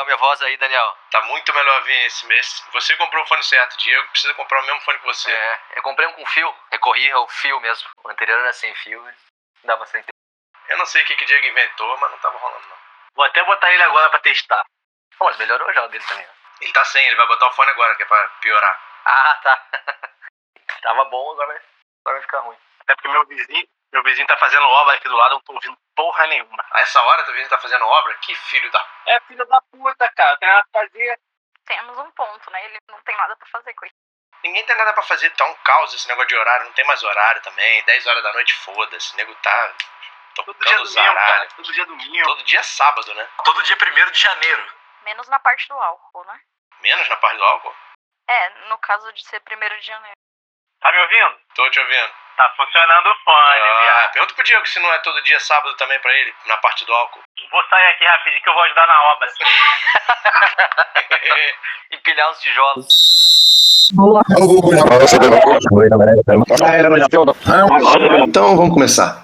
Tá minha voz aí, Daniel? Tá muito melhor, Vinícius. Você comprou o fone certo. Diego precisa comprar o mesmo fone que você. É, eu comprei um com fio. Recorri ao fio mesmo. O anterior era sem fio. Dava sem. Eu não sei o que que o Diego inventou, mas não tava rolando, não. Vou até botar ele agora pra testar. Bom, mas melhorou já o dele também. né? Ele tá sem, ele vai botar o fone agora, que é pra piorar. Ah, tá. Tava bom, agora vai, agora vai ficar ruim. Até porque meu vizinho, meu vizinho tá fazendo obra aqui do lado, eu não tô ouvindo porra nenhuma. A essa hora, tá vendo tá fazendo obra? Que filho da... É filho da puta, cara. Tem nada pra fazer. Temos um ponto, né? Ele não tem nada pra fazer com isso. Ninguém tem nada pra fazer, tá um caos esse negócio de horário. Não tem mais horário também. 10 horas da noite, foda-se. O nego tá Todo tocando dia os domingo, cara. Todo dia domingo. Todo dia é sábado, né? Todo dia 1 de janeiro. Menos na parte do álcool, né? Menos na parte do álcool. É, no caso de ser primeiro de janeiro. Tá me ouvindo? Tô te ouvindo. Tá funcionando o fone, Ah, viado. pergunta pro Diego se não é todo dia sábado também pra ele, na parte do álcool. Vou sair aqui rapidinho que eu vou ajudar na obra. Empilhar os tijolos. Então vamos começar.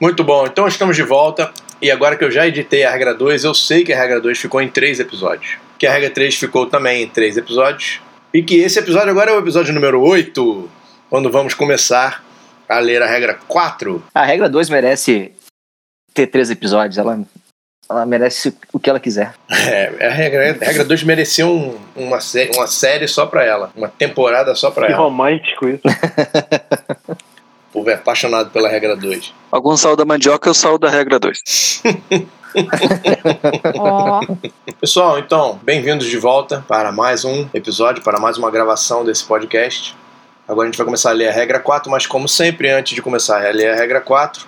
Muito bom, então estamos de volta. E agora que eu já editei a regra 2, eu sei que a regra 2 ficou em 3 episódios. Que a regra 3 ficou também em 3 episódios. E que esse episódio agora é o episódio número 8, quando vamos começar a ler a regra 4. A regra 2 merece ter três episódios. Ela, ela merece o que ela quiser. É, a regra, a regra 2 merecia um- uma, sé- uma série só pra ela, uma temporada só pra Que ela. romântico isso. O povo é apaixonado pela regra 2. Alguns sal da mandioca, eu sal da regra 2. Pessoal, então, bem-vindos de volta para mais um episódio, para mais uma gravação desse podcast. Agora a gente vai começar a ler a regra 4, mas como sempre, antes de começar a ler a regra 4,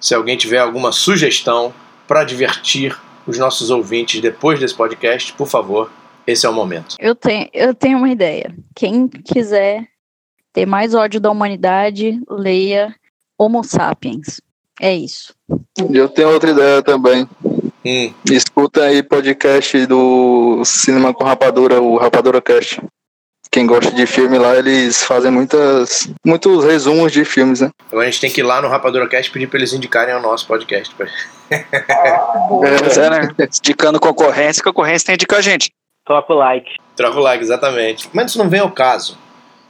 se alguém tiver alguma sugestão para divertir os nossos ouvintes depois desse podcast, por favor, esse é o momento. eu tenho, eu tenho uma ideia. Quem quiser ter mais ódio da humanidade, leia Homo Sapiens. É isso. E eu tenho outra ideia também. Hum, Escuta aí podcast do Cinema com Rapadura, o Rapadura Cast. Quem gosta de filme lá, eles fazem muitas, muitos resumos de filmes, né? agora a gente tem que ir lá no Rapadura Cast e pedir para eles indicarem o nosso podcast. Pois é, né? Indicando concorrência, concorrência tem que indicar a gente. Troca o like. Troca o like, exatamente. Mas isso não vem ao caso.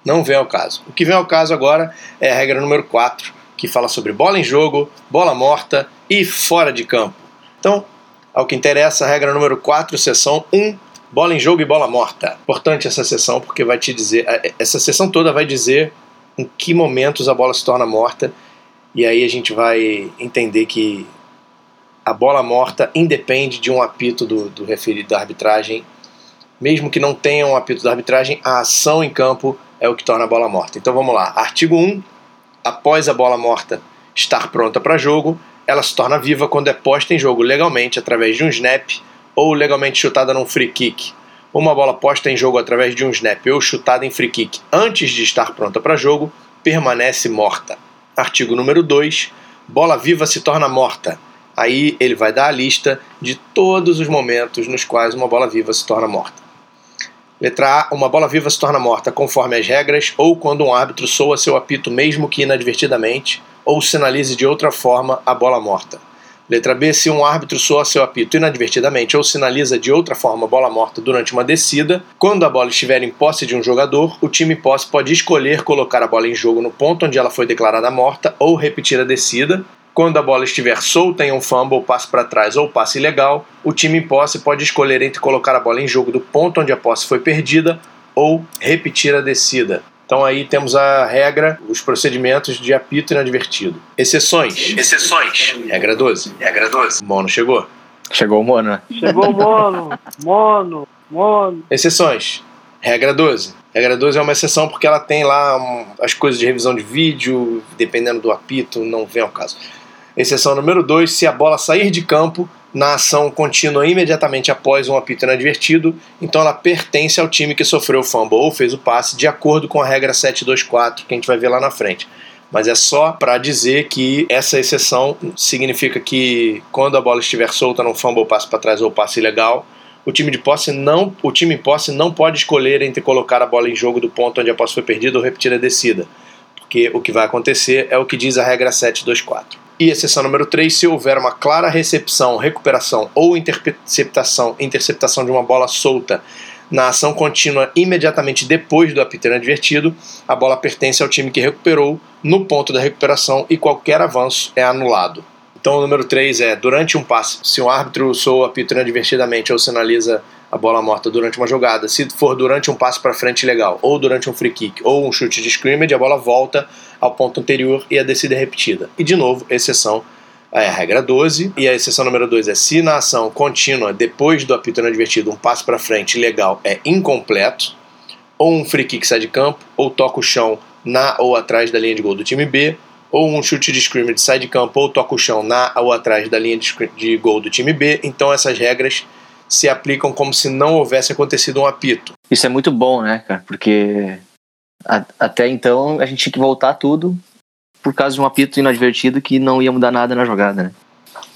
Não vem ao caso. O que vem ao caso agora é a regra número 4, que fala sobre bola em jogo, bola morta e fora de campo. Então, ao que interessa, regra número 4, seção 1, bola em jogo e bola morta. Importante essa sessão porque vai te dizer, eh, essa sessão toda vai dizer em que momentos a bola se torna morta e aí a gente vai entender que a bola morta independe de um apito do, do referido da arbitragem mesmo que não tenha um apito da arbitragem, a ação em campo é o que torna a bola morta. Então vamos lá. Artigo 1. Após a bola morta estar pronta para jogo, ela se torna viva quando é posta em jogo legalmente através de um snap ou legalmente chutada num free kick. Uma bola posta em jogo através de um snap ou chutada em free kick antes de estar pronta para jogo permanece morta. Artigo número 2. Bola viva se torna morta. Aí ele vai dar a lista de todos os momentos nos quais uma bola viva se torna morta. Letra A. Uma bola viva se torna morta conforme as regras ou quando um árbitro soa seu apito mesmo que inadvertidamente ou sinalize de outra forma a bola morta. Letra B. Se um árbitro soa seu apito inadvertidamente ou sinaliza de outra forma a bola morta durante uma descida, quando a bola estiver em posse de um jogador, o time posse pode escolher colocar a bola em jogo no ponto onde ela foi declarada morta ou repetir a descida. Quando a bola estiver solta em um fumble, passe para trás ou passe ilegal, o time em posse pode escolher entre colocar a bola em jogo do ponto onde a posse foi perdida ou repetir a descida. Então aí temos a regra, os procedimentos de apito inadvertido. Exceções. Exceções. Regra 12. Regra 12. Mono chegou. Chegou o Mono, né? Chegou o mono, mono, mono. Exceções. Regra 12. Regra 12 é uma exceção porque ela tem lá as coisas de revisão de vídeo, dependendo do apito, não vem ao caso. Exceção número 2, se a bola sair de campo na ação contínua imediatamente após um apito inadvertido, então ela pertence ao time que sofreu o fumble ou fez o passe, de acordo com a regra 724, que a gente vai ver lá na frente. Mas é só para dizer que essa exceção significa que quando a bola estiver solta no fumble, passe para trás ou passe ilegal, o time de posse não, o time em posse não pode escolher entre colocar a bola em jogo do ponto onde a posse foi perdida ou repetir a descida, porque o que vai acontecer é o que diz a regra 724. E exceção número 3, se houver uma clara recepção, recuperação ou interceptação, interceptação de uma bola solta na ação contínua imediatamente depois do apito advertido, a bola pertence ao time que recuperou no ponto da recuperação e qualquer avanço é anulado. Então o número 3 é, durante um passe, se um árbitro soa apito inadvertidamente ou sinaliza a bola morta durante uma jogada, se for durante um passe para frente legal, ou durante um free kick, ou um chute de scrimmage, a bola volta ao ponto anterior e a descida é repetida. E de novo, exceção é a regra 12, e a exceção número 2 é se na ação contínua, depois do apito inadvertido, um passe para frente legal é incompleto, ou um free kick sai de campo, ou toca o chão na ou atrás da linha de gol do time B, ou um chute de scrimmage sai de campo ou toca o chão na ou atrás da linha de, de gol do time B, então essas regras se aplicam como se não houvesse acontecido um apito. Isso é muito bom, né, cara? Porque a, até então a gente tinha que voltar tudo por causa de um apito inadvertido que não ia mudar nada na jogada, né?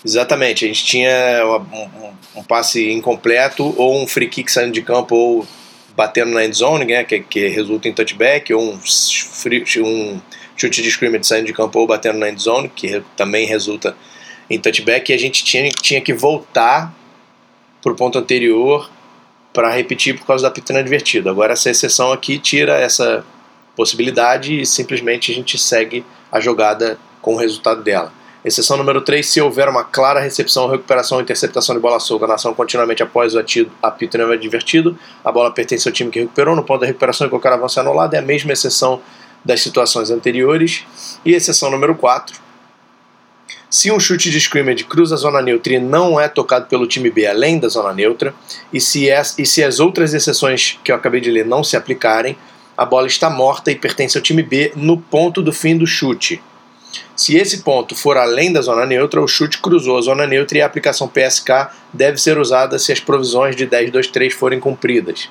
Exatamente, a gente tinha um, um, um passe incompleto ou um free kick saindo de campo ou batendo na end zone, né, que, que resulta em touchback, ou um, free, um chute de scrimmage saindo de campo ou batendo na end zone, que também resulta em touchback, e a gente tinha, tinha que voltar para o ponto anterior para repetir por causa da pitana advertida. Agora essa exceção aqui tira essa possibilidade e simplesmente a gente segue a jogada com o resultado dela. Exceção número 3, se houver uma clara recepção, recuperação ou interceptação de bola solta na ação continuamente após o atido, apito não advertido, a bola pertence ao time que recuperou, no ponto da recuperação e qualquer avanço é anulado, é a mesma exceção das situações anteriores. E exceção número 4, se um chute de scrimmage cruza a zona neutra e não é tocado pelo time B além da zona neutra, e se, as, e se as outras exceções que eu acabei de ler não se aplicarem, a bola está morta e pertence ao time B no ponto do fim do chute. Se esse ponto for além da zona neutra, o chute cruzou a zona neutra e a aplicação PSK deve ser usada se as provisões de 10-2-3 forem cumpridas.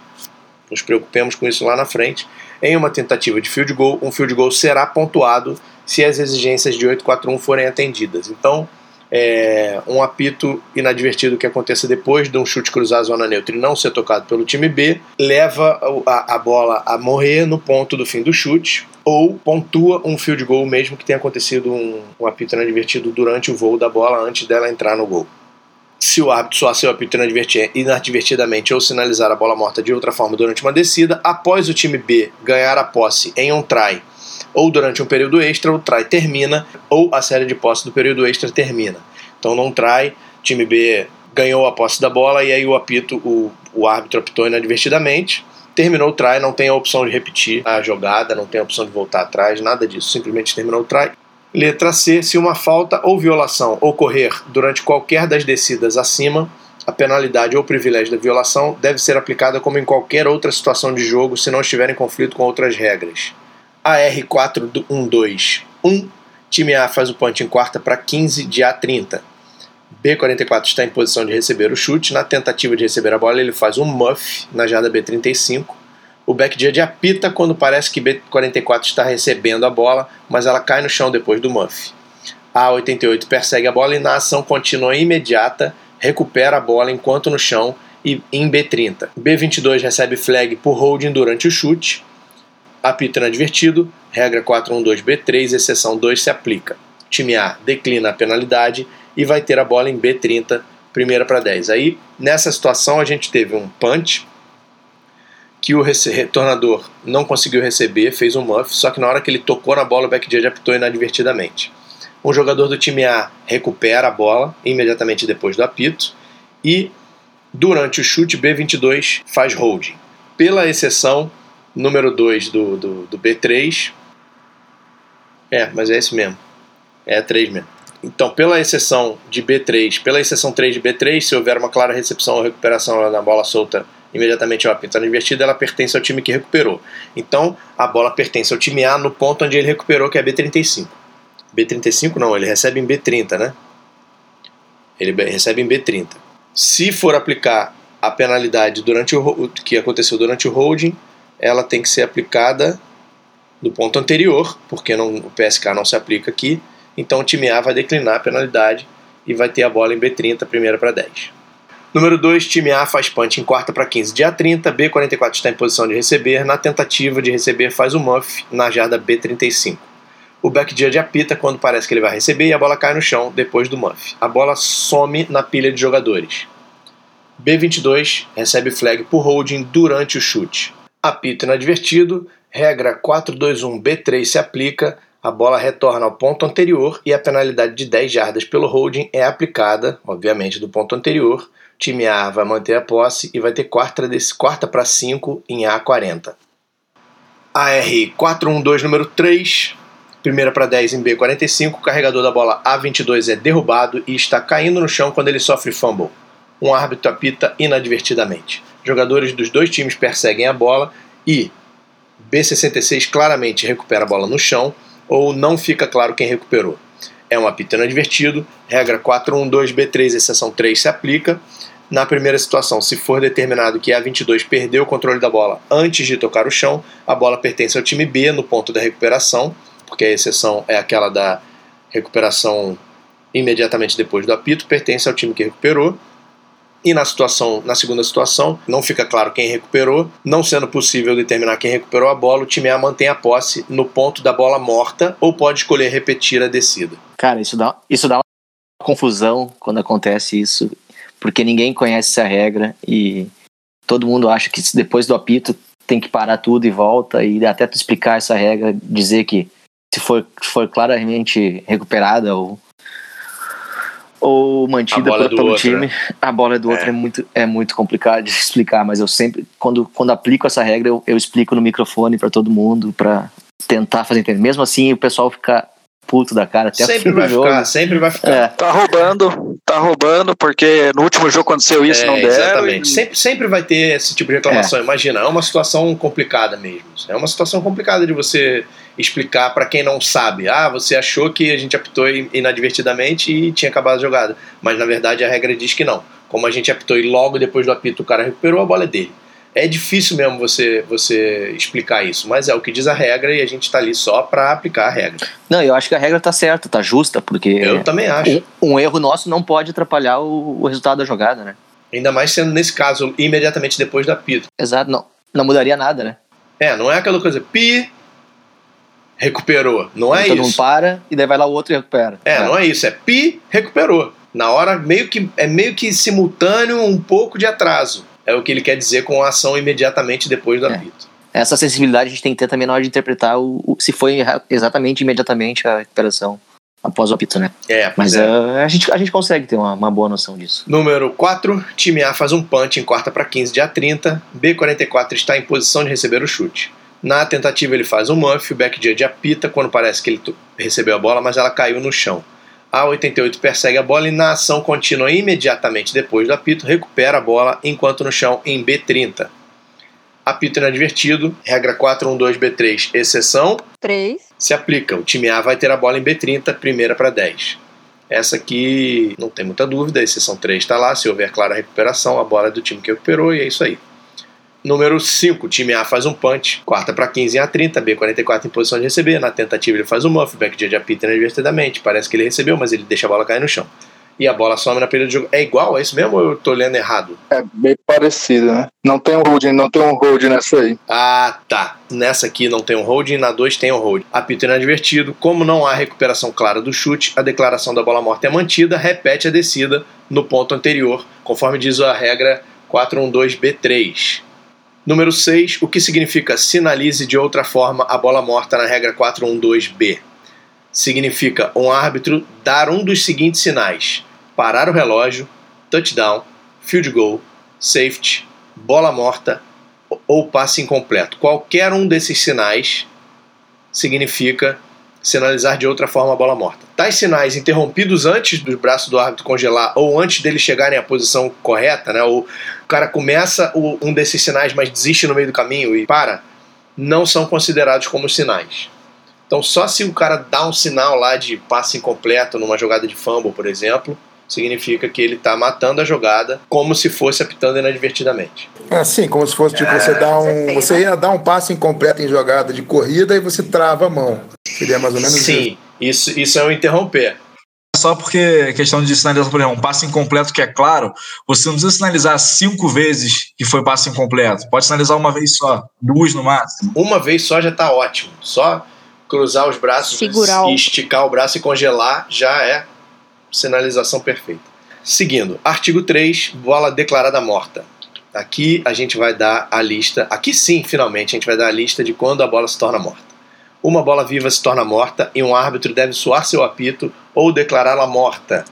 Nos preocupemos com isso lá na frente. Em uma tentativa de field goal, um field goal será pontuado se as exigências de 841 forem atendidas. Então, é, um apito inadvertido que aconteça depois de um chute cruzar a zona neutra e não ser tocado pelo time B, leva a, a bola a morrer no ponto do fim do chute ou pontua um field goal mesmo que tenha acontecido um, um apito inadvertido durante o voo da bola antes dela entrar no gol se o árbitro soar seu apito inadvertidamente ou sinalizar a bola morta de outra forma durante uma descida, após o time B ganhar a posse em um try ou durante um período extra, o try termina ou a série de posse do período extra termina. Então, num try, time B ganhou a posse da bola e aí o apito, o, o árbitro apitou inadvertidamente, terminou o try, não tem a opção de repetir a jogada, não tem a opção de voltar atrás, nada disso, simplesmente terminou o try Letra C. Se uma falta ou violação ocorrer durante qualquer das descidas acima, a penalidade ou privilégio da violação deve ser aplicada como em qualquer outra situação de jogo se não estiver em conflito com outras regras. AR412 1. Time A faz o punch em quarta para 15 de A30. B44 está em posição de receber o chute. Na tentativa de receber a bola, ele faz um muff na jarda B35 o backjudge apita quando parece que B44 está recebendo a bola, mas ela cai no chão depois do muff. A 88 persegue a bola e na ação contínua imediata recupera a bola enquanto no chão e em B30. B22 recebe flag por holding durante o chute. Apito inadvertido, regra 412B3, exceção 2 se aplica. Time A declina a penalidade e vai ter a bola em B30, primeira para 10. Aí, nessa situação, a gente teve um punch, que o retornador não conseguiu receber, fez um muff, só que na hora que ele tocou na bola, o backjudge apitou inadvertidamente. Um jogador do time A recupera a bola imediatamente depois do apito e durante o chute B22 faz holding. Pela exceção número 2 do, do, do, B3, é, mas é esse mesmo, é 3 mesmo. Então, pela exceção de B3, pela exceção 3 de B3, se houver uma clara recepção ou recuperação na bola solta imediatamente a pintada invertida, ela pertence ao time que recuperou. Então, a bola pertence ao time A no ponto onde ele recuperou, que é B35. B35 não, ele recebe em B30, né? Ele recebe em B30. Se for aplicar a penalidade durante o que aconteceu durante o holding, ela tem que ser aplicada no ponto anterior, porque não, o PSK não se aplica aqui. Então o time A vai declinar a penalidade e vai ter a bola em B30, primeira para 10. Número 2, time A faz punch em quarta para 15 dia 30, B44 está em posição de receber, na tentativa de receber faz o muff na jarda B35. O back judge apita quando parece que ele vai receber e a bola cai no chão depois do muff. A bola some na pilha de jogadores. B22 recebe flag por holding durante o chute. Apito inadvertido, regra 421B3 se aplica, a bola retorna ao ponto anterior e a penalidade de 10 jardas pelo holding é aplicada, obviamente, do ponto anterior. O time A vai manter a posse e vai ter quarta, quarta para 5 em A40. AR 412 número 3, primeira para 10 em B45, o carregador da bola A22 é derrubado e está caindo no chão quando ele sofre fumble. Um árbitro apita inadvertidamente. Jogadores dos dois times perseguem a bola e B66 claramente recupera a bola no chão ou não fica claro quem recuperou. É um apito inadvertido, regra 412B3, exceção 3 se aplica. Na primeira situação, se for determinado que a 22 perdeu o controle da bola antes de tocar o chão, a bola pertence ao time B no ponto da recuperação, porque a exceção é aquela da recuperação imediatamente depois do apito, pertence ao time que recuperou. E na situação, na segunda situação, não fica claro quem recuperou, não sendo possível determinar quem recuperou a bola, o time A mantém a posse no ponto da bola morta ou pode escolher repetir a descida. Cara, isso dá, isso dá uma confusão quando acontece isso, porque ninguém conhece essa regra e todo mundo acha que depois do apito tem que parar tudo e volta e até tu explicar essa regra, dizer que se for, for claramente recuperada ou ou mantida é pelo, pelo outro, time, né? a bola é do outro É. é muito, é muito complicado de explicar, mas eu sempre, quando, quando aplico essa regra, eu, eu explico no microfone para todo mundo, para tentar fazer entender. Mesmo assim, o pessoal fica puto da cara até sempre vai jogo. ficar, sempre vai ficar. É, Tá roubando, tá roubando, porque no último jogo aconteceu isso, É, não deram. Exatamente. e- Sempre, sempre vai ter esse tipo de reclamação. Imagina, é uma situação complicada mesmo. É uma situação complicada de você explicar para quem não sabe. Ah, você achou que a gente apitou in- inadvertidamente e tinha acabado a jogada. Mas na verdade a regra diz que não. Como a gente apitou e logo depois do apito o cara recuperou, a bola é dele. É difícil mesmo você, você explicar isso, mas é o que diz a regra e a gente está ali só para aplicar a regra. Não, eu acho que a regra tá certa, tá justa, porque Eu também acho. um, um erro nosso não pode atrapalhar o, o resultado da jogada, né? Ainda mais sendo nesse caso imediatamente depois do apito. Exato, não, não mudaria nada, né? É, não é aquela coisa, pi, recuperou. Não é Todo mundo isso. para e daí vai lá o outro e recupera. É, não é isso. É pi, recuperou. Na hora, meio que, é meio que simultâneo, um pouco de atraso. É o que ele quer dizer com a ação imediatamente depois do É. apito. Essa sensibilidade a gente tem que ter também na hora de interpretar o, o- se foi exatamente imediatamente a recuperação após o apito, né? É, Mas é. ah, a, gente, a gente consegue ter uma, uma boa noção disso. Número 4, time A faz um punch em quarta para 15 de A30. B44 está em posição de receber o chute. Na tentativa ele faz um muff, o back judge apita quando parece que ele recebeu a bola, mas ela caiu no chão. A88 persegue a bola e na ação contínua imediatamente depois do apito recupera a bola enquanto no chão em B30. Apito inadvertido, regra 412B3, exceção, 3. se aplica. O time A vai ter a bola em B30, primeira para 10. Essa aqui não tem muita dúvida, a exceção 3 está lá. Se houver clara recuperação, a bola é do time que recuperou e é isso aí. Número 5, time A faz um punch, quarta para 15 em A30, B44 em posição de receber. Na tentativa ele faz um muff, back judge apita inadvertidamente. Parece que ele recebeu, mas ele deixa a bola cair no chão. E a bola some na pilha de jogo. É igual? É isso mesmo ou eu tô lendo errado? É bem parecido, né? Não tem um holding, não tem um holding nessa aí. Ah, tá. Nessa aqui não tem um holding, na 2 tem um holding. Apito inadvertido. Como não há recuperação clara do chute, a declaração da bola morta é mantida, repete a descida no ponto anterior, conforme diz a regra 412B3. Número 6, o que significa sinalize de outra forma a bola morta na regra 412B? Significa um árbitro dar um dos seguintes sinais: parar o relógio, touchdown, field goal, safety, bola morta ou passe incompleto. Qualquer um desses sinais significa sinalizar de outra forma a bola morta. Tais sinais interrompidos antes do braço do árbitro congelar ou antes deles chegarem à posição correta, né? Ou o cara começa o- um desses sinais, mas desiste no meio do caminho e para, não são considerados como sinais. Então, só se o cara dá um sinal lá de passe incompleto numa jogada de fumble, por exemplo, significa que ele está matando a jogada como se fosse apitando inadvertidamente. Assim, como se fosse tipo, você dá um. Você ia dar um passe incompleto em jogada de corrida e você trava a mão. Seria mais ou menos isso. Sim, isso, isso é um interromper. Só porque questão de sinalização, por exemplo, um passe incompleto que é claro, você não precisa sinalizar cinco vezes que foi passe incompleto. Pode sinalizar uma vez só, duas no máximo. Uma vez só já está ótimo. Só cruzar os braços Segurar e o- esticar o braço e congelar já é sinalização perfeita. Seguindo, artigo 3, bola declarada morta. Aqui a gente vai dar a lista, aqui sim, finalmente, a gente vai dar a lista de quando a bola se torna morta. Uma bola viva se torna morta e um árbitro deve soar seu apito ou declará-la morta.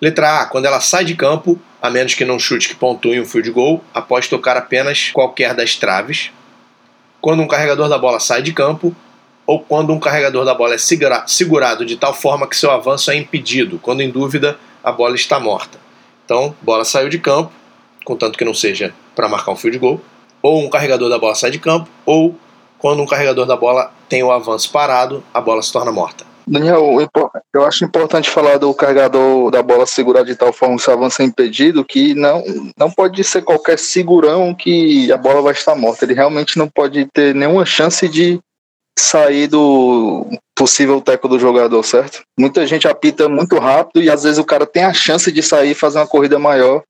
Letra A, quando ela sai de campo, a menos que não chute que pontue um field goal, após tocar apenas qualquer das traves. Quando um carregador da bola sai de campo, ou quando um carregador da bola é segura- segurado de tal forma que seu avanço é impedido. Quando em dúvida, a bola está morta. Então, bola saiu de campo, contanto que não seja para marcar um field goal, ou um carregador da bola sai de campo, ou quando um carregador da bola tem o avanço parado, a bola se torna morta. Daniel, eu acho importante falar do carregador da bola segurar de tal forma que seu avanço é impedido, que não, não pode ser qualquer segurão que a bola vai estar morta. Ele realmente não pode ter nenhuma chance de sair do possível teco do jogador, certo? Muita gente apita muito rápido e às vezes o cara tem a chance de sair e fazer uma corrida maior,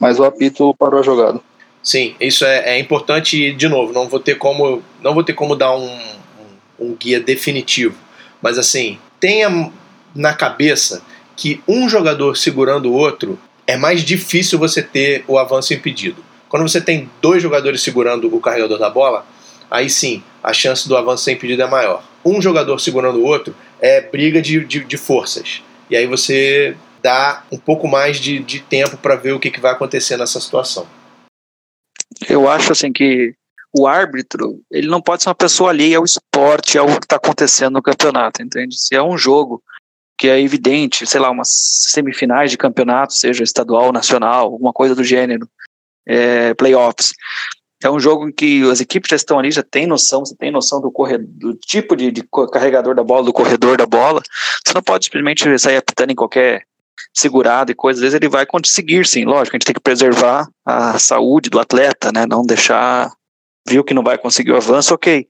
mas o apito parou a jogada. Sim, isso é, é importante de novo, não vou ter como, não vou ter como dar um, um, um guia definitivo. Mas assim, tenha na cabeça que um jogador segurando o outro é mais difícil você ter o avanço impedido. Quando você tem dois jogadores segurando o carregador da bola, aí sim, a chance do avanço ser impedido é maior. Um jogador segurando o outro é briga de, de, de forças. E aí você dá um pouco mais de, de tempo para ver o que, que vai acontecer nessa situação. Eu acho assim que o árbitro, ele não pode ser uma pessoa alheia ao esporte, ao que está acontecendo no campeonato, entende? Se é um jogo que é evidente, sei lá, umas semifinais de campeonato, seja estadual, nacional, alguma coisa do gênero, é, playoffs. É um jogo em que as equipes já estão ali, já tem noção, você tem noção do, corredor, do tipo de, de carregador da bola, do corredor da bola. Você não pode simplesmente sair apitando em qualquer segurado e coisa. Às vezes ele vai conseguir, sim, lógico, a gente tem que preservar a saúde do atleta, né? Não deixar, viu que não vai conseguir o avanço, ok.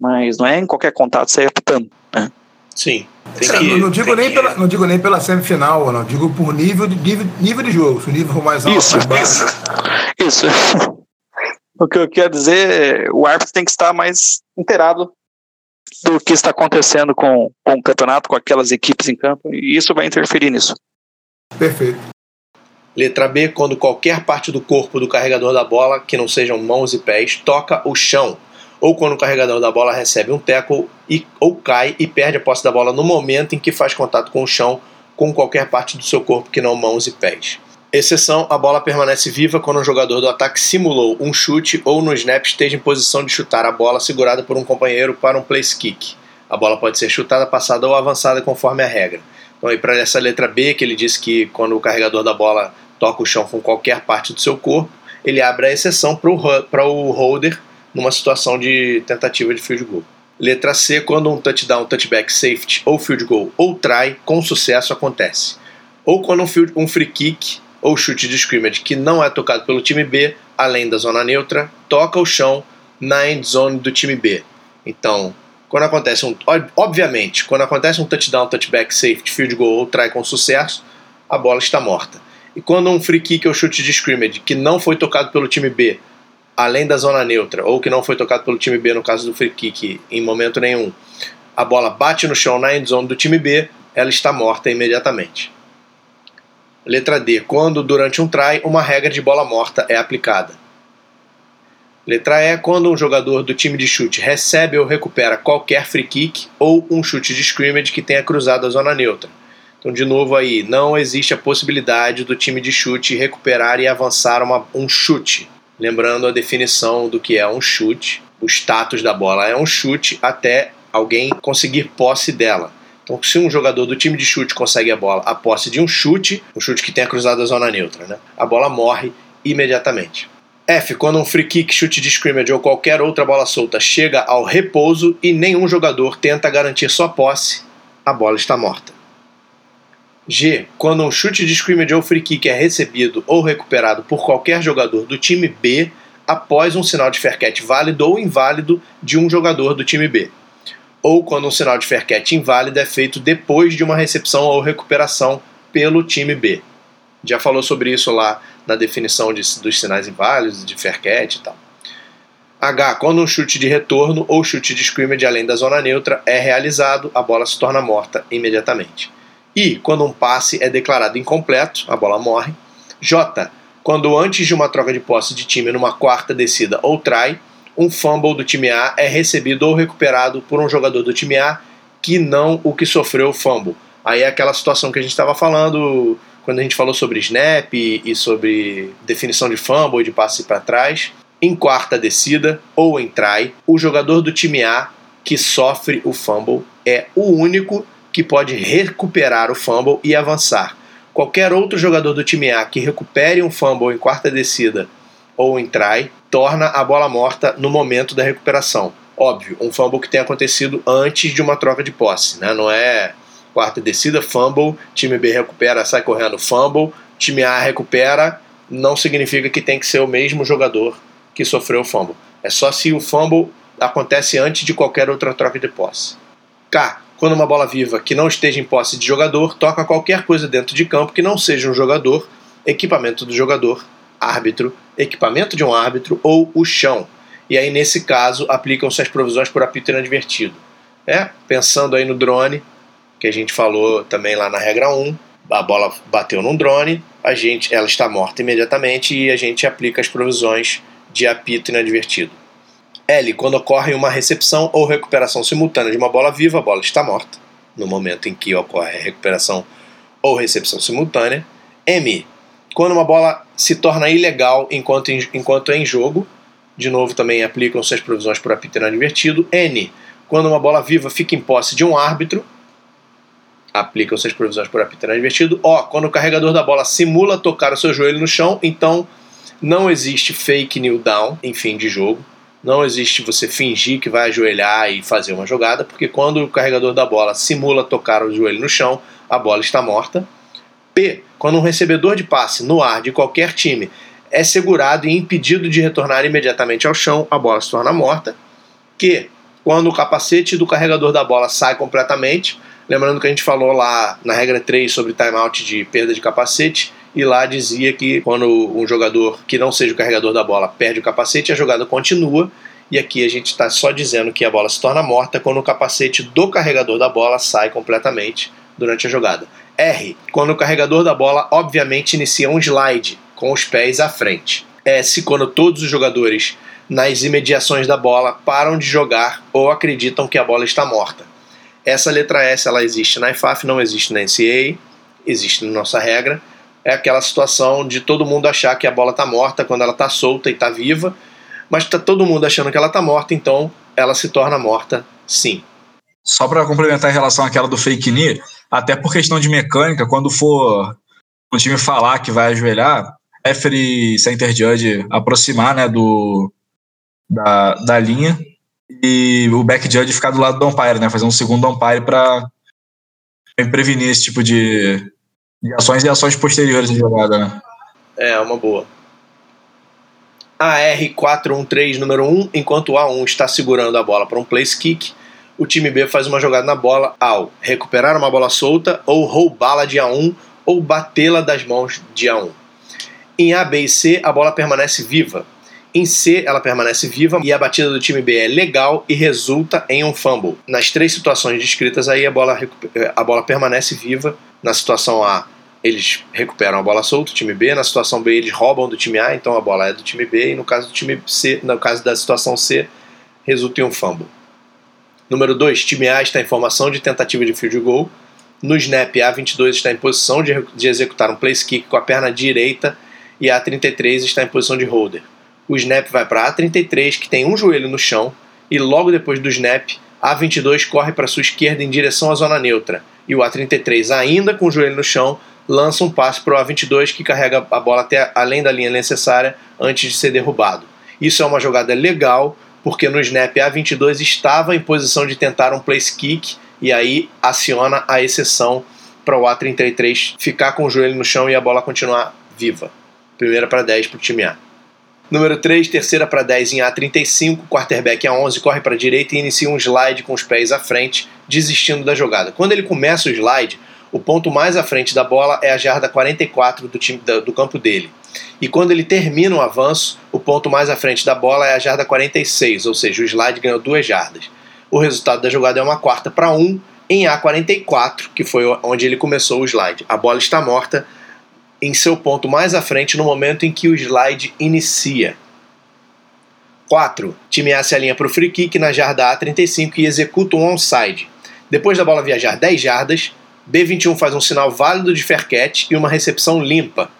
Mas não é em qualquer contato sair apitando, né? Sim. Tem É, que, não, não digo tem nem que- pela, não digo nem pela semifinal, não. Digo por nível de, nível, nível de jogo. Se o nível for mais alto, Isso, mais baixo. Isso. o que eu quero dizer, é, o árbitro tem que estar mais inteirado do que está acontecendo com, com o campeonato, com aquelas equipes em campo, e isso vai interferir nisso. Perfeito. Letra B, quando qualquer parte do corpo do carregador da bola, que não sejam mãos e pés, toca o chão. Ou quando o carregador da bola recebe um tackle e, ou cai e perde a posse da bola no momento em que faz contato com o chão com qualquer parte do seu corpo que não mãos e pés. Exceção, a bola permanece viva quando o jogador do ataque simulou um chute ou no snap esteja em posição de chutar a bola segurada por um companheiro para um place kick. A bola pode ser chutada, passada ou avançada conforme a regra. Então, aí para essa letra B, que ele disse que quando o carregador da bola toca o chão com qualquer parte do seu corpo, ele abre a exceção para o holder numa situação de tentativa de field goal. Letra C, quando um touchdown, touchback, safety ou field goal ou try com sucesso acontece. Ou quando um, field, um free kick ou chute de scrimmage que não é tocado pelo time B, além da zona neutra, toca o chão na end zone do time B. Então, quando acontece um. Obviamente, quando acontece um touchdown, touchback, safety, field goal ou try com sucesso, a bola está morta. E quando um free kick ou chute de scrimmage que não foi tocado pelo time B, além da zona neutra, ou que não foi tocado pelo time B no caso do free kick em momento nenhum, a bola bate no chão na end zone do time B, ela está morta imediatamente. Letra D. Quando, durante um try, uma regra de bola morta é aplicada. Letra E. Quando um jogador do time de chute recebe ou recupera qualquer free kick ou um chute de scrimmage que tenha cruzado a zona neutra. Então, de novo aí, não existe a possibilidade do time de chute recuperar e avançar uma, um chute. Lembrando a definição do que é um chute, o status da bola é um chute até alguém conseguir posse dela. Então, se um jogador do time de chute consegue a bola a posse de um chute, um chute que tenha cruzado a zona neutra, né? a bola morre imediatamente. F. Quando um free kick, chute de scrimmage ou qualquer outra bola solta chega ao repouso e nenhum jogador tenta garantir sua posse, a bola está morta. G. Quando um chute de scrimmage ou free kick é recebido ou recuperado por qualquer jogador do time B após um sinal de fair catch válido ou inválido de um jogador do time B. Ou quando um sinal de fair catch inválido é feito depois de uma recepção ou recuperação pelo time B. Já falou sobre isso lá na definição de, dos sinais inválidos, de fair catch e tal. H. Quando um chute de retorno ou chute de scrimmage além da zona neutra é realizado, a bola se torna morta imediatamente. I. Quando um passe é declarado incompleto, a bola morre. J. Quando antes de uma troca de posse de time numa quarta descida ou try, um fumble do time A é recebido ou recuperado por um jogador do time A que não o que sofreu o fumble. Aí é aquela situação que a gente estava falando quando a gente falou sobre snap e sobre definição de fumble e de passe para trás. Em quarta descida ou em try, o jogador do time A que sofre o fumble é o único que pode recuperar o fumble e avançar. Qualquer outro jogador do time A que recupere um fumble em quarta descida ou em try torna a bola morta no momento da recuperação. Óbvio, um fumble que tenha acontecido antes de uma troca de posse, né? Não é quarta descida, fumble, time B recupera, sai correndo, fumble, time A recupera, não significa que tem que ser o mesmo jogador que sofreu o fumble. É só se o fumble acontece antes de qualquer outra troca de posse. K. Quando uma bola viva que não esteja em posse de jogador toca qualquer coisa dentro de campo que não seja um jogador, equipamento do jogador, árbitro, equipamento de um árbitro ou o chão. E aí, nesse caso, aplicam-se as provisões por apito inadvertido. É, pensando aí no drone, que a gente falou também lá na regra 1, a bola bateu num drone, a gente, ela está morta imediatamente e a gente aplica as provisões de apito inadvertido. L, quando ocorre uma recepção ou recuperação simultânea de uma bola viva, a bola está morta, no momento em que ocorre a recuperação ou recepção simultânea. M, quando uma bola se torna ilegal enquanto, enquanto é em jogo, de novo também aplicam-se as provisões por apito inadvertido. N, quando uma bola viva fica em posse de um árbitro, aplicam-se as provisões por apito inadvertido. O, quando o carregador da bola simula tocar o seu joelho no chão, então não existe fake kneel down em fim de jogo. Não existe você fingir que vai ajoelhar e fazer uma jogada, porque quando o carregador da bola simula tocar o joelho no chão, a bola está morta. P. Quando um recebedor de passe no ar de qualquer time é segurado e impedido de retornar imediatamente ao chão, a bola se torna morta. Q. Quando o capacete do carregador da bola sai completamente, lembrando que a gente falou lá na regra 3 sobre timeout de perda de capacete, e lá dizia que quando um jogador que não seja o carregador da bola perde o capacete, a jogada continua. E aqui a gente está só dizendo que a bola se torna morta quando o capacete do carregador da bola sai completamente durante a jogada. R, quando o carregador da bola obviamente inicia um slide com os pés à frente. S, quando todos os jogadores nas imediações da bola param de jogar ou acreditam que a bola está morta. Essa letra S ela existe na IFAF, não existe na NCAA, existe na nossa regra. É aquela situação de todo mundo achar que a bola está morta quando ela está solta e está viva, mas está todo mundo achando que ela está morta, então ela se torna morta sim. Só para complementar em relação àquela do fake knee, até por questão de mecânica, quando for o time falar que vai ajoelhar, referee center judge aproximar né, do, da, da linha e o back judge ficar do lado do umpire, né, fazer um segundo umpire para prevenir esse tipo de, de ações e ações posteriores de jogada. Né? É, uma boa. AR413, número 1, enquanto o A1 está segurando a bola para um place kick, o time B faz uma jogada na bola ao recuperar uma bola solta ou roubá-la de A1 ou batê-la das mãos de A1. Em A, B e C, a bola permanece viva. Em C, ela permanece viva e a batida do time B é legal e resulta em um fumble. Nas três situações descritas aí, a bola, a bola permanece viva. Na situação A, eles recuperam a bola solta, o time B. Na situação B, eles roubam do time A, então a bola é do time B. E no caso do time C, no caso da situação C, resulta em um fumble. Número 2, time A está em formação de tentativa de field goal. No snap, A22 está em posição de, de executar um place kick com a perna direita e A33 está em posição de holder. O snap vai para A33, que tem um joelho no chão, e logo depois do snap, A22 corre para sua esquerda em direção à zona neutra, e o A33, ainda com o joelho no chão, lança um passe para o A22 que carrega a bola até além da linha necessária antes de ser derrubado. Isso é uma jogada legal porque no snap A22 estava em posição de tentar um place kick e aí aciona a exceção para o A33 ficar com o joelho no chão e a bola continuar viva. Primeira para 10 para o time A. Número 3, terceira para 10 em A35, quarterback A11 corre para a direita e inicia um slide com os pés à frente, desistindo da jogada. Quando ele começa o slide, o ponto mais à frente da bola é a jarda 44 do, time, do campo dele. E quando ele termina o avanço, o ponto mais à frente da bola é a jarda 46, ou seja, o slide ganhou duas jardas. O resultado da jogada é uma quarta para um em A44, que foi onde ele começou o slide. A bola está morta em seu ponto mais à frente no momento em que o slide inicia. 4. Time A se alinha para o free kick na jarda A35 e executa um onside. Depois da bola viajar 10 jardas, B21 faz um sinal válido de fair catch e uma recepção limpa.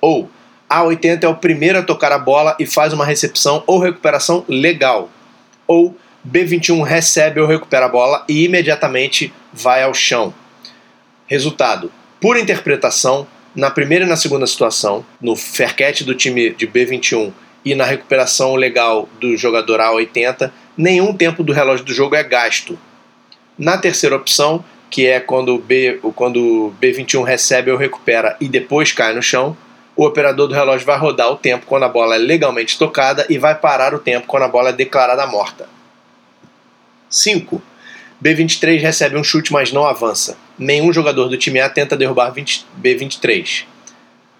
Ou A80 é o primeiro a tocar a bola e faz uma recepção ou recuperação legal. Ou B21 recebe ou recupera a bola e imediatamente vai ao chão. Resultado: por interpretação, na primeira e na segunda situação, no fair catch do time de B21 e na recuperação legal do jogador A80, nenhum tempo do relógio do jogo é gasto. Na terceira opção, que é quando o B, quando B21 recebe ou recupera e depois cai no chão, o operador do relógio vai rodar o tempo quando a bola é legalmente tocada e vai parar o tempo quando a bola é declarada morta. 5. B23 recebe um chute, mas não avança. Nenhum jogador do time A tenta derrubar 20, B23.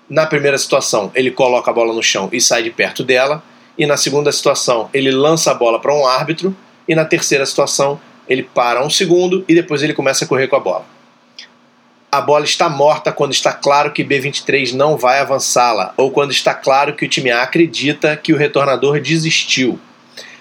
Na primeira situação, ele coloca a bola no chão e sai de perto dela. E na segunda situação, ele lança a bola para um árbitro. E na terceira situação, ele para um segundo e depois ele começa a correr com a bola. A bola está morta quando está claro que B23 não vai avançá-la, ou quando está claro que o time A acredita que o retornador desistiu.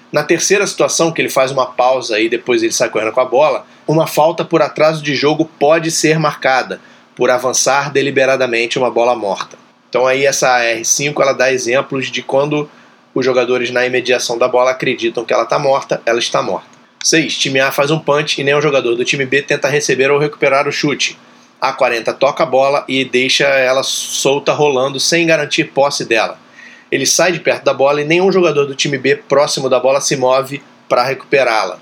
Na terceira situação, que ele faz uma pausa e depois ele sai correndo com a bola, uma falta por atraso de jogo pode ser marcada, por avançar deliberadamente uma bola morta. Então aí essa R5 ela dá exemplos de quando os jogadores na imediação da bola acreditam que ela está morta, ela está morta. 6. Time A faz um punch e nenhum jogador do time B tenta receber ou recuperar o chute. A 40 toca a bola e deixa ela solta rolando sem garantir posse dela. Ele sai de perto da bola e nenhum jogador do time B próximo da bola se move para recuperá-la.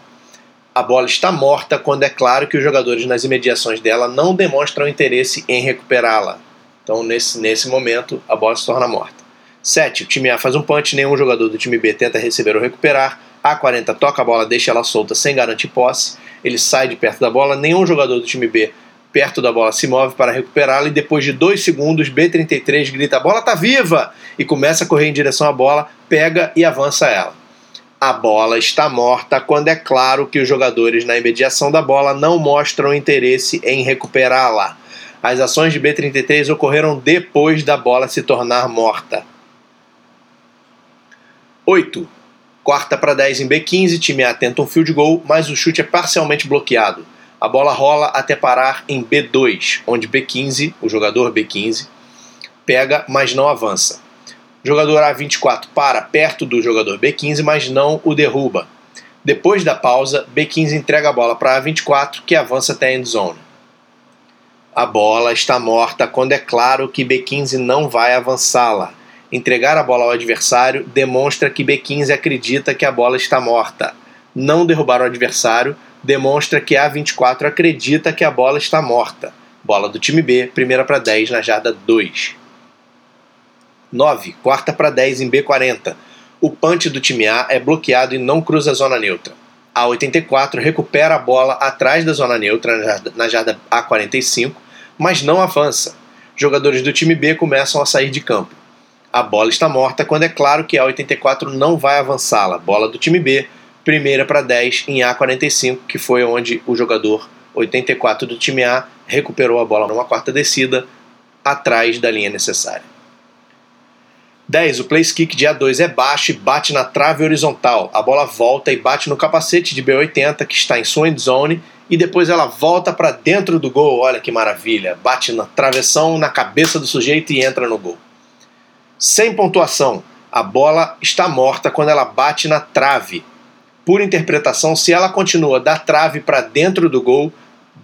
A bola está morta quando é claro que os jogadores nas imediações dela não demonstram interesse em recuperá-la. Então, nesse, nesse momento, a bola se torna morta. 7. O time A faz um punch, nenhum jogador do time B tenta receber ou recuperar. A 40 toca a bola, deixa ela solta sem garantir posse. Ele sai de perto da bola, nenhum jogador do time B perto da bola se move para recuperá-la e depois de dois segundos, B33 grita: a bola está viva! E começa a correr em direção à bola, pega e avança ela. A bola está morta quando é claro que os jogadores na imediação da bola não mostram interesse em recuperá-la. As ações de B33 ocorreram depois da bola se tornar morta. 8. Quarta para 10 em B15, time A tenta um field goal, mas o chute é parcialmente bloqueado. A bola rola até parar em B2, onde B15, o jogador B15, pega, mas não avança. O jogador A24 para perto do jogador B15, mas não o derruba. Depois da pausa, B15 entrega a bola para A24, que avança até a endzone. A bola está morta quando é claro que B15 não vai avançá-la. Entregar a bola ao adversário demonstra que B15 acredita que a bola está morta. Não derrubar o adversário demonstra que a 24 acredita que a bola está morta. Bola do time B, primeira para 10 na jarda 2. 9, quarta para 10 em B40. O punch do time A é bloqueado e não cruza a zona neutra. A 84 recupera a bola atrás da zona neutra na jarda, na jarda A45, mas não avança. Jogadores do time B começam a sair de campo. A bola está morta quando é claro que a 84 não vai avançá-la. Bola do time B, primeira para 10 em A45, que foi onde o jogador 84 do time A recuperou a bola numa quarta descida atrás da linha necessária. 10. O place kick de A2 é baixo e bate na trave horizontal. A bola volta e bate no capacete de B80 que está em sua zone e depois ela volta para dentro do gol. Olha que maravilha! Bate na travessão, na cabeça do sujeito e entra no gol. Sem pontuação. A bola está morta quando ela bate na trave por interpretação, se ela continua da trave para dentro do gol,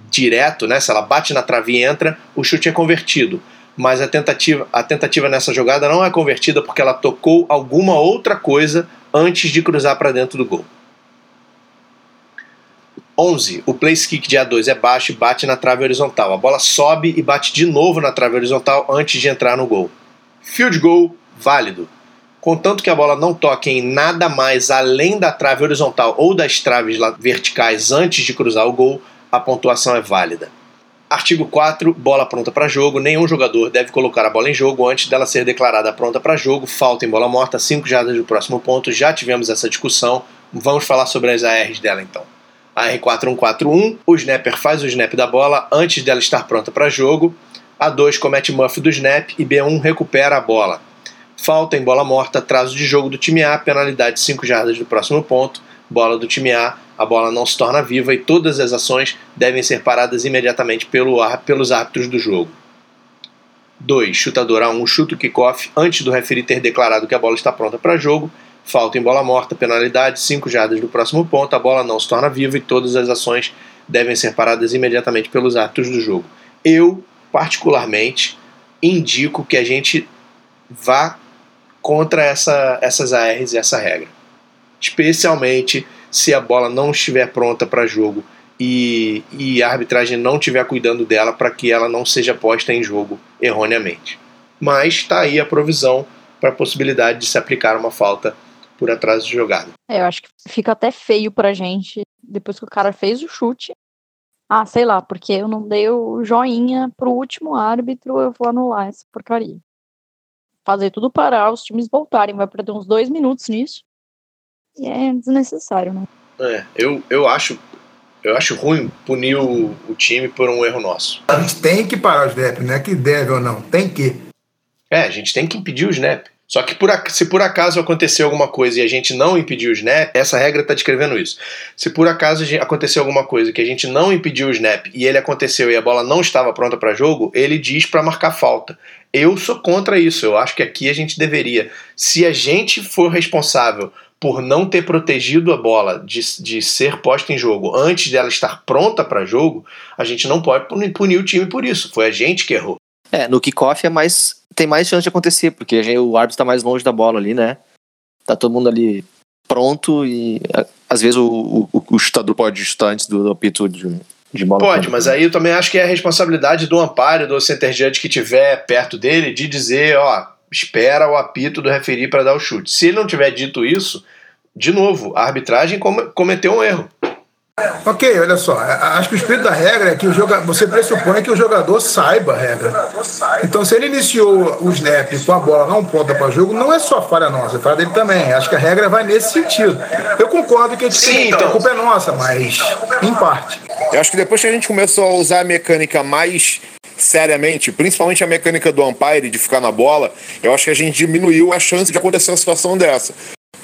direto, né? Se ela bate na trave e entra, o chute é convertido. Mas a tentativa, a tentativa nessa jogada não é convertida porque ela tocou alguma outra coisa antes de cruzar para dentro do gol. 11. O place kick de A2 é baixo e bate na trave horizontal. A bola sobe e bate de novo na trave horizontal antes de entrar no gol. Field goal válido contanto que a bola não toque em nada mais além da trave horizontal ou das traves verticais antes de cruzar o gol, a pontuação é válida. Artigo 4, bola pronta para jogo. Nenhum jogador deve colocar a bola em jogo antes dela ser declarada pronta para jogo. Falta em bola morta, 5 jardas do próximo ponto. Já tivemos essa discussão. Vamos falar sobre as ARs dela então. A R4141, o snapper faz o snap da bola antes dela estar pronta para jogo. A2 comete muff do snap e B1 recupera a bola. Falta em bola morta, atraso de jogo do time A, penalidade 5 jardas do próximo ponto. Bola do time A, a bola não se torna viva e todas as ações devem ser paradas imediatamente pelo, pelos árbitros do jogo. 2. Chutador A1 chuta o kickoff antes do referee ter declarado que a bola está pronta para jogo. Falta em bola morta, penalidade 5 jardas do próximo ponto. A bola não se torna viva e todas as ações devem ser paradas imediatamente pelos árbitros do jogo. Eu, particularmente, indico que a gente vá contra essa, essas ARs e essa regra. Especialmente se a bola não estiver pronta para jogo e, e, a arbitragem não estiver cuidando dela para que ela não seja posta em jogo erroneamente. Mas está aí a provisão para a possibilidade de se aplicar uma falta por atraso de jogada. É, eu acho que fica até feio pra gente depois que o cara fez o chute. Ah, sei lá, porque eu não dei o joinha pro último árbitro, eu vou anular essa porcaria. Fazer tudo parar, os times voltarem, vai perder uns dois minutos nisso. E é desnecessário, né? É, eu, eu acho eu acho ruim punir o, o, time por um erro nosso. A gente tem que parar o snap, não é que deve ou não, tem que. É, a gente tem que impedir o snap. Só que por, se por acaso aconteceu alguma coisa e a gente não impediu o snap, essa regra está descrevendo isso. Se por acaso aconteceu alguma coisa que a gente não impediu o snap e ele aconteceu e a bola não estava pronta para jogo, ele diz para marcar falta. Eu sou contra isso. Eu acho que aqui a gente deveria, se a gente for responsável por não ter protegido a bola de, de ser posta em jogo antes dela estar pronta para jogo, a gente não pode punir o time por isso. Foi a gente que errou. É, no kickoff é mais. tem mais chance de acontecer, porque gente, o árbitro está mais longe da bola ali, né? Tá todo mundo ali pronto e às vezes o, o, o chutador pode chutar antes do, do apito de, de bola. Pode, mas aí eu também acho que é a responsabilidade do amparo, do center judge que tiver perto dele, de dizer, ó, espera o apito do referi para dar o chute. Se ele não tiver dito isso, de novo, a arbitragem cometeu um erro. Ok, olha só. Acho que o espírito da regra é que o jogador, você pressupõe que o jogador saiba a regra. Então, se ele iniciou o snap com a bola não pronta para jogo, não é só falha nossa, é falha dele também. Acho que a regra vai nesse sentido. Eu concordo que a, Sim, então. a culpa é nossa, mas em parte. Eu acho que depois que a gente começou a usar a mecânica mais seriamente, principalmente a mecânica do umpire de ficar na bola, eu acho que a gente diminuiu a chance de acontecer uma situação dessa.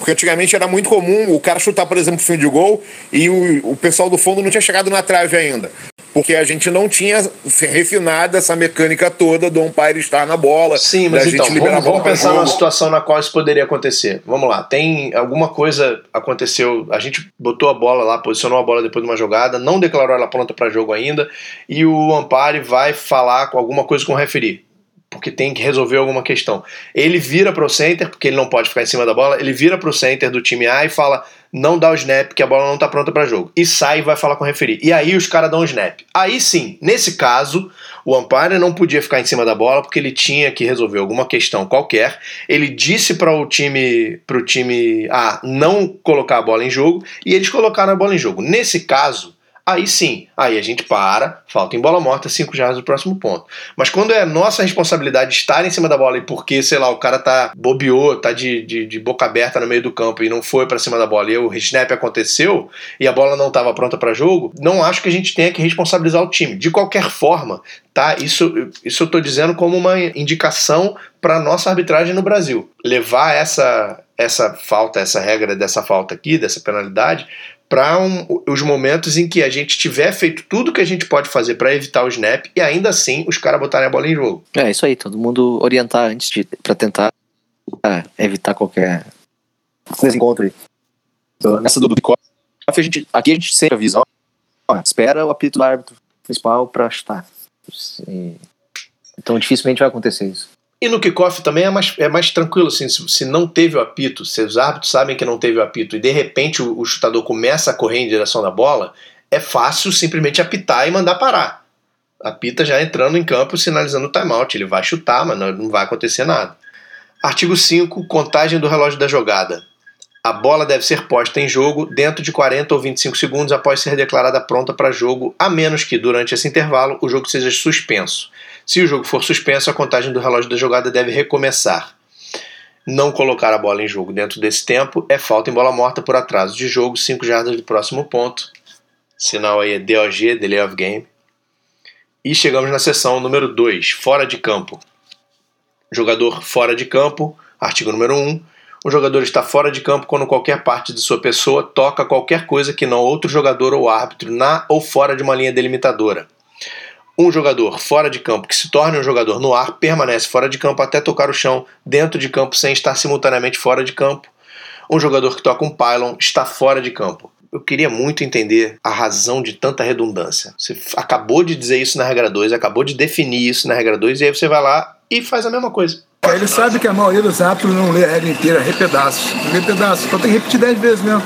Porque antigamente era muito comum o cara chutar, por exemplo, fim de gol e o, o pessoal do fundo não tinha chegado na trave ainda. Porque a gente não tinha refinado essa mecânica toda do umpire estar na bola. Sim, mas então, vamos, vamos pensar numa situação na qual isso poderia acontecer. Vamos lá, tem alguma coisa aconteceu, a gente botou a bola lá, posicionou a bola depois de uma jogada, não declarou ela pronta para jogo ainda, e o umpire vai falar com alguma coisa com o referee porque tem que resolver alguma questão. Ele vira para o center, porque ele não pode ficar em cima da bola, ele vira para o center do time A e fala: não dá o snap, que a bola não está pronta para jogo. E sai e vai falar com o referee. E aí os caras dão o snap. Aí sim, nesse caso, o umpire não podia ficar em cima da bola porque ele tinha que resolver alguma questão qualquer. Ele disse para o time, pro time A não colocar a bola em jogo e eles colocaram a bola em jogo. Nesse caso, Aí sim, aí a gente para, falta em bola morta, 5 jardas do próximo ponto. Mas quando é nossa responsabilidade estar em cima da bola e porque, sei lá, o cara tá bobeou, tá de, de, de boca aberta no meio do campo e não foi para cima da bola e o snap aconteceu e a bola não estava pronta para jogo, não acho que a gente tenha que responsabilizar o time. De qualquer forma, tá? Isso, isso eu tô dizendo como uma indicação para nossa arbitragem no Brasil. Levar essa essa falta, essa regra dessa falta aqui, dessa penalidade, para um, os momentos em que a gente tiver feito tudo que a gente pode fazer para evitar o snap e ainda assim os caras botarem a bola em jogo. É isso aí, todo mundo orientar antes de para tentar é, evitar qualquer desencontro aí. Então, nessa do a gente, aqui a gente sempre avisa, ó, espera o apito do árbitro principal para chutar. Então dificilmente vai acontecer isso. E no kickoff também é mais, é mais tranquilo, assim, se, se, não teve o apito, se os árbitros sabem que não teve o apito e de repente o, o, chutador começa a correr em direção da bola, é fácil simplesmente apitar e mandar parar. Apita já entrando em campo, sinalizando o timeout. Ele vai chutar, mas não, não vai acontecer nada. Artigo 5, contagem do relógio da jogada. A bola deve ser posta em jogo dentro de 40 ou 25 segundos após ser declarada pronta para jogo, a menos que, durante esse intervalo, o jogo seja suspenso. Se o jogo for suspenso, a contagem do relógio da jogada deve recomeçar. Não colocar a bola em jogo dentro desse tempo é falta em bola morta por atraso de jogo, 5 jardas do próximo ponto. Sinal aí é DOG, Delay of Game. E chegamos na seção número 2, fora de campo. Jogador fora de campo, artigo número 1. Um, o jogador está fora de campo quando qualquer parte de sua pessoa toca qualquer coisa que não outro jogador ou árbitro na ou fora de uma linha delimitadora. Um jogador fora de campo que se torne um jogador no ar permanece fora de campo até tocar o chão dentro de campo sem estar simultaneamente fora de campo. Um jogador que toca um pylon está fora de campo. Eu queria muito entender a razão de tanta redundância. Você acabou de dizer isso na regra 2, acabou de definir isso na regra 2, e aí você vai lá e faz a mesma coisa. Ele sabe que a maioria dos árbitros não lê a regra inteira, lê pedaços. Lê pedaços, então tem que repetir 10 vezes mesmo.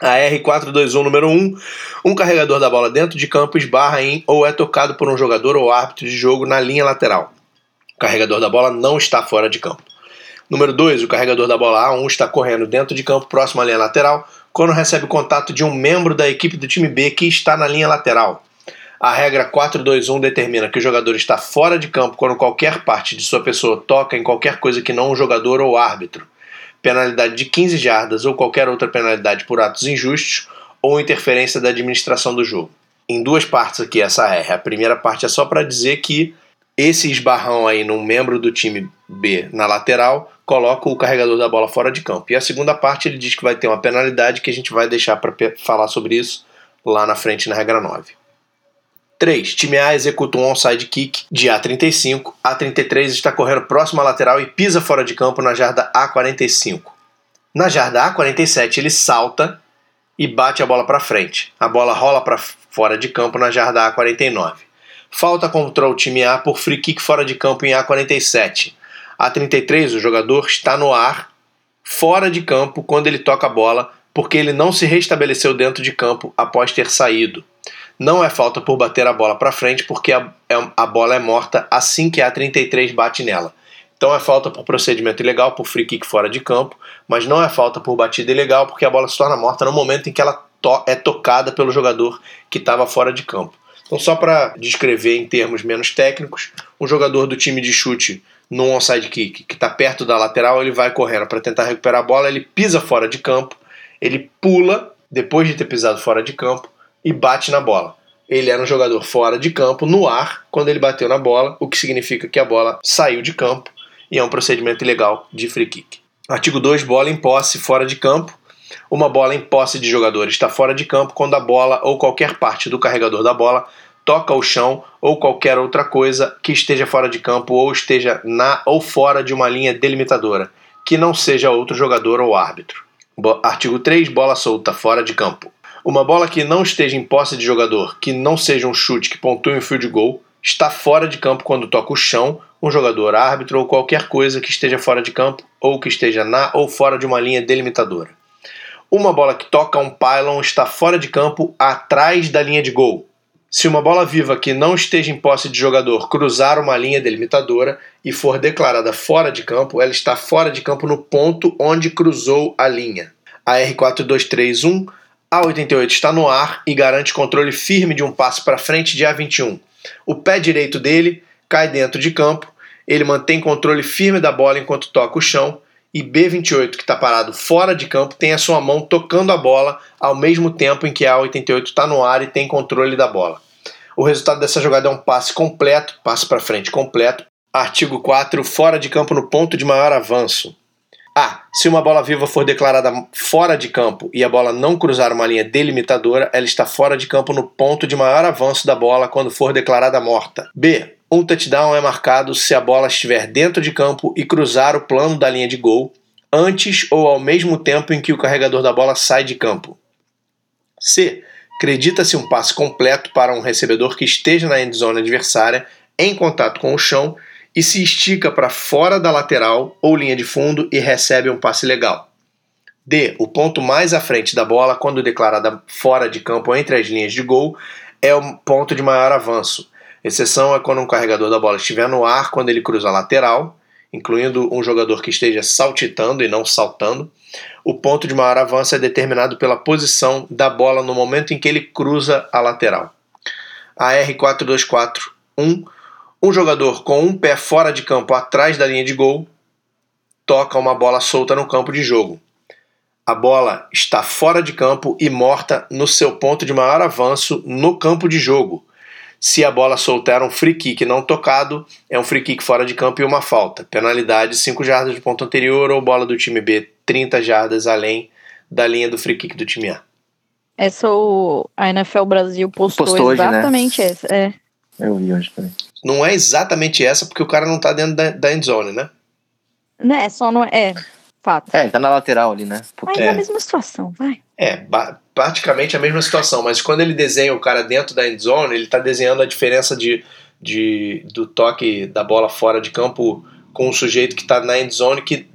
A R421 número 1, um carregador da bola dentro de campo esbarra em ou é tocado por um jogador ou árbitro de jogo na linha lateral. O carregador da bola não está fora de campo. Número 2, o carregador da bola A1 está correndo dentro de campo próximo à linha lateral quando recebe contato de um membro da equipe do time B que está na linha lateral. A regra 421 determina que o jogador está fora de campo quando qualquer parte de sua pessoa toca em qualquer coisa que não um jogador ou árbitro. Penalidade de 15 jardas ou qualquer outra penalidade por atos injustos ou interferência da administração do jogo. Em duas partes aqui essa R. A primeira parte é só para dizer que esse esbarrão aí num membro do time B na lateral coloca o carregador da bola fora de campo. E a segunda parte ele diz que vai ter uma penalidade que a gente vai deixar para falar sobre isso lá na frente na regra 9. 3. Time A executa um onside kick de A35. A33 está correndo próximo à lateral e pisa fora de campo na jarda A45. Na jarda A47 ele salta e bate a bola para frente. A bola rola para fora de campo na jarda A49. Falta contra o time A por free kick fora de campo em A47. A33, o jogador está no ar, fora de campo, quando ele toca a bola, porque ele não se restabeleceu dentro de campo após ter saído. Não é falta por bater a bola para frente, porque a, é, a bola é morta assim que a 33 bate nela. Então é falta por procedimento ilegal, por free kick fora de campo, mas não é falta por batida ilegal, porque a bola se torna morta no momento em que ela to é tocada pelo jogador que estava fora de campo. Então, só para descrever em termos menos técnicos, um jogador do time de chute no onside kick, que está perto da lateral, ele vai correndo para tentar recuperar a bola, ele pisa fora de campo, ele pula depois de ter pisado fora de campo e bate na bola. Ele era um jogador fora de campo, no ar, quando ele bateu na bola, o que significa que a bola saiu de campo e é um procedimento ilegal de free kick. Artigo 2, bola em posse fora de campo. Uma bola em posse de jogador está fora de campo quando a bola ou qualquer parte do carregador da bola toca o chão ou qualquer outra coisa que esteja fora de campo ou esteja na ou fora de uma linha delimitadora, que não seja outro jogador ou árbitro. Artigo 3, bola solta fora de campo. Uma bola que não esteja em posse de jogador, que não seja um chute que pontue um field goal, está fora de campo quando toca o chão, um jogador árbitro ou qualquer coisa que esteja fora de campo ou que esteja na ou fora de uma linha delimitadora. Uma bola que toca um pylon está fora de campo atrás da linha de gol. Se uma bola viva que não esteja em posse de jogador cruzar uma linha delimitadora e for declarada fora de campo, ela está fora de campo no ponto onde cruzou a linha. A R4231 A88 está no ar e garante controle firme de um passe para frente de A21. O pé direito dele cai dentro de campo, ele mantém controle firme da bola enquanto toca o chão e B28, que está parado fora de campo, tem a sua mão tocando a bola ao mesmo tempo em que a 88 está no ar e tem controle da bola. O resultado dessa jogada é um passe completo, passe para frente completo. Artigo 4, fora de campo no ponto de maior avanço. A. Se uma bola viva for declarada fora de campo e a bola não cruzar uma linha delimitadora, ela está fora de campo no ponto de maior avanço da bola quando for declarada morta. B. Um touchdown é marcado se a bola estiver dentro de campo e cruzar o plano da linha de gol antes ou ao mesmo tempo em que o carregador da bola sai de campo. C. Acredita-se um passe completo para um recebedor que esteja na endzone adversária em contato com o chão e se estica para fora da lateral ou linha de fundo e recebe um passe legal. D. O ponto mais à frente da bola, quando declarada fora de campo entre as linhas de gol, é o ponto de maior avanço. Exceção é quando um carregador da bola estiver no ar quando ele cruza a lateral. incluindo um jogador que esteja saltitando e não saltando. O ponto de maior avanço é determinado pela posição da bola no momento em que ele cruza a lateral. A R4241, um jogador com um pé fora de campo atrás da linha de gol toca uma bola solta no campo de jogo. A bola está fora de campo e morta no seu ponto de maior avanço no campo de jogo. Se a bola soltar um free kick não tocado, é um free kick fora de campo e uma falta. Penalidade 5 jardas do ponto anterior ou bola do time B 30 jardas além da linha do free kick do time A. Essa o, a NFL Brasil postou, Postou hoje, né? exatamente essa. É. Eu vi hoje também. Não é exatamente essa porque o cara não tá dentro da, da endzone, né? Né, só não é. Fato. É, ele tá na lateral ali, né? Mas é a mesma situação, vai. É, praticamente a mesma situação, mas quando ele desenha o cara dentro da endzone, ele está desenhando a diferença de, de, do toque da bola fora de campo com o sujeito que está na endzone que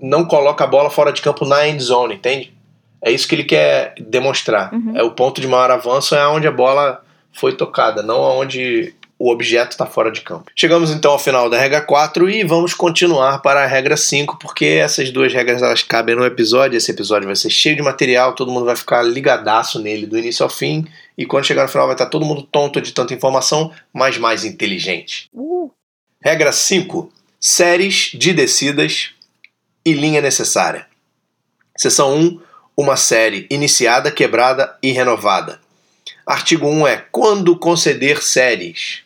não coloca a bola fora de campo na endzone, entende? É isso que ele quer demonstrar. Uhum. É o ponto de maior avanço é onde a bola foi tocada, não aonde o objeto está fora de campo. Chegamos então ao final da regra 4 e vamos continuar para a regra 5, porque essas duas regras elas cabem no episódio. Esse episódio vai ser cheio de material, todo mundo vai ficar ligadaço nele do início ao fim, e quando chegar no final vai estar todo mundo tonto de tanta informação, mas mais inteligente. Uh, Regra 5: séries de descidas e linha necessária. Seção 1: uma série iniciada, quebrada e renovada. Artigo 1 é quando conceder séries.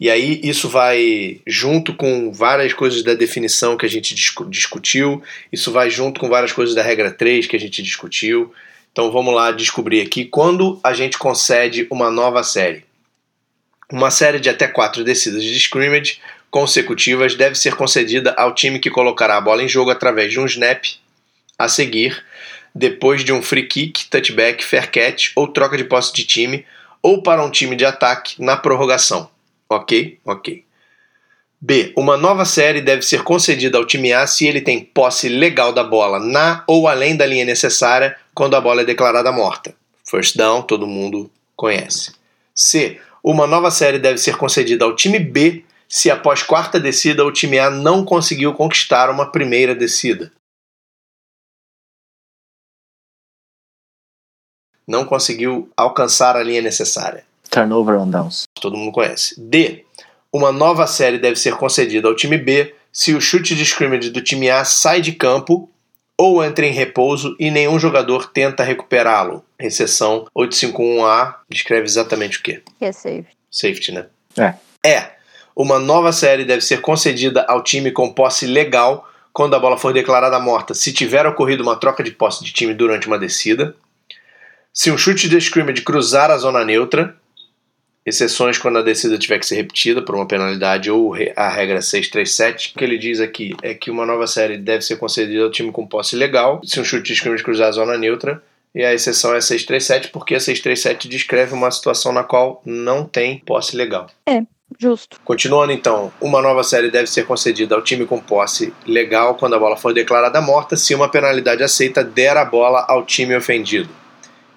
E aí isso vai junto com várias coisas da definição que a gente discu- discutiu, isso vai junto com várias coisas da regra 3 que a gente discutiu. Então vamos lá descobrir aqui quando a gente concede uma nova série. Uma série de até quatro descidas de scrimmage consecutivas deve ser concedida ao time que colocará a bola em jogo através de um snap a seguir, depois de um free kick, touchback, fair catch ou troca de posse de time, ou para um time de ataque na prorrogação. Ok? Ok. B. Uma nova série deve ser concedida ao time A se ele tem posse legal da bola na ou além da linha necessária quando a bola é declarada morta. First down, todo mundo conhece. C. Uma nova série deve ser concedida ao time B se após quarta descida o time A não conseguiu conquistar uma primeira descida. Não conseguiu alcançar a linha necessária. Turnover on downs. Todo mundo conhece. D. Uma nova série deve ser concedida ao time B se o chute de scrimmage do time A sai de campo ou entra em repouso e nenhum jogador tenta recuperá-lo. Exceção 851A descreve exatamente o que? que é safe. Safety, né? É. É. Uma nova série deve ser concedida ao time com posse legal quando a bola for declarada morta, se tiver ocorrido uma troca de posse de time durante uma descida. Se um chute de scrimmage cruzar a zona neutra, exceções quando a descida tiver que ser repetida por uma penalidade ou a regra 637. O que ele diz aqui é que uma nova série deve ser concedida ao time com posse legal, se um chute de cruzar a zona neutra, e a exceção é 637, porque a 637 descreve uma situação na qual não tem posse legal. É, justo. Continuando então, uma nova série deve ser concedida ao time com posse legal quando a bola for declarada morta, se uma penalidade aceita der a bola ao time ofendido.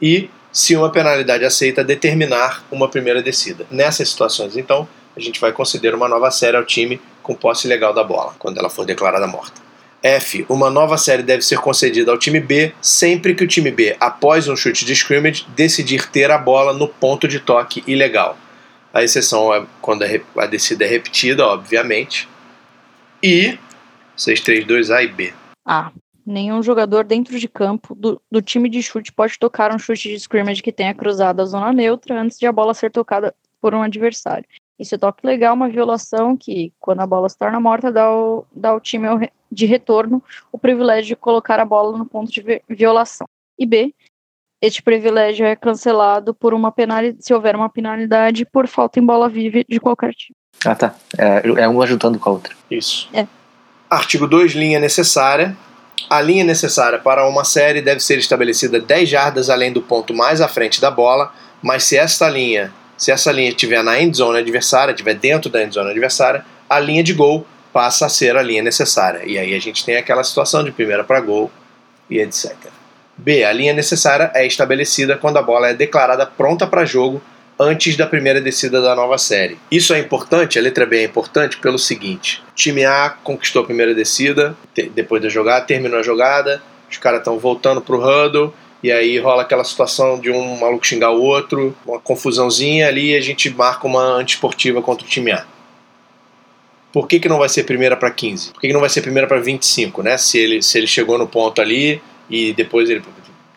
E se uma penalidade aceita determinar uma primeira descida. Nessas situações, então, a gente vai conceder uma nova série ao time com posse legal da bola, quando ela for declarada morta. F. Uma nova série deve ser concedida ao time B sempre que o time B, após um chute de scrimmage, decidir ter a bola no ponto de toque ilegal. A exceção é quando a a descida é repetida, obviamente. E 632A e B. A. Nenhum jogador dentro de campo do, do time de chute pode tocar um chute de scrimmage que tenha cruzado a zona neutra antes de a bola ser tocada por um adversário. Esse toque legal é uma violação que, quando a bola se torna morta, dá ao, dá ao time de retorno o privilégio de colocar a bola no ponto de vi- violação. E B. Este privilégio é cancelado por uma penalidade, se houver uma penalidade por falta em bola viva de qualquer time. Ah, tá. É, é uma juntando com a outra. Isso. É. Artigo 2, linha necessária. A linha necessária para uma série deve ser estabelecida 10 jardas além do ponto mais à frente da bola, mas se esta linha, se essa linha estiver na end zone adversária, estiver dentro da end zone adversária, a linha de gol passa a ser a linha necessária. E aí a gente tem aquela situação de primeira para gol e etc. B. A linha necessária é estabelecida quando a bola é declarada pronta para jogo antes da primeira descida da nova série. Isso é importante, a letra B é importante pelo seguinte: time A conquistou a primeira descida, depois da jogada, terminou a jogada, os caras estão voltando pro huddle, e aí rola aquela situação de um maluco xingar o outro, uma confusãozinha ali, e a gente marca uma antiesportiva contra o time A. Por que, que não vai ser primeira para 15? Por que, que não vai ser primeira para 25, né? Se ele, se ele chegou no ponto ali e depois ele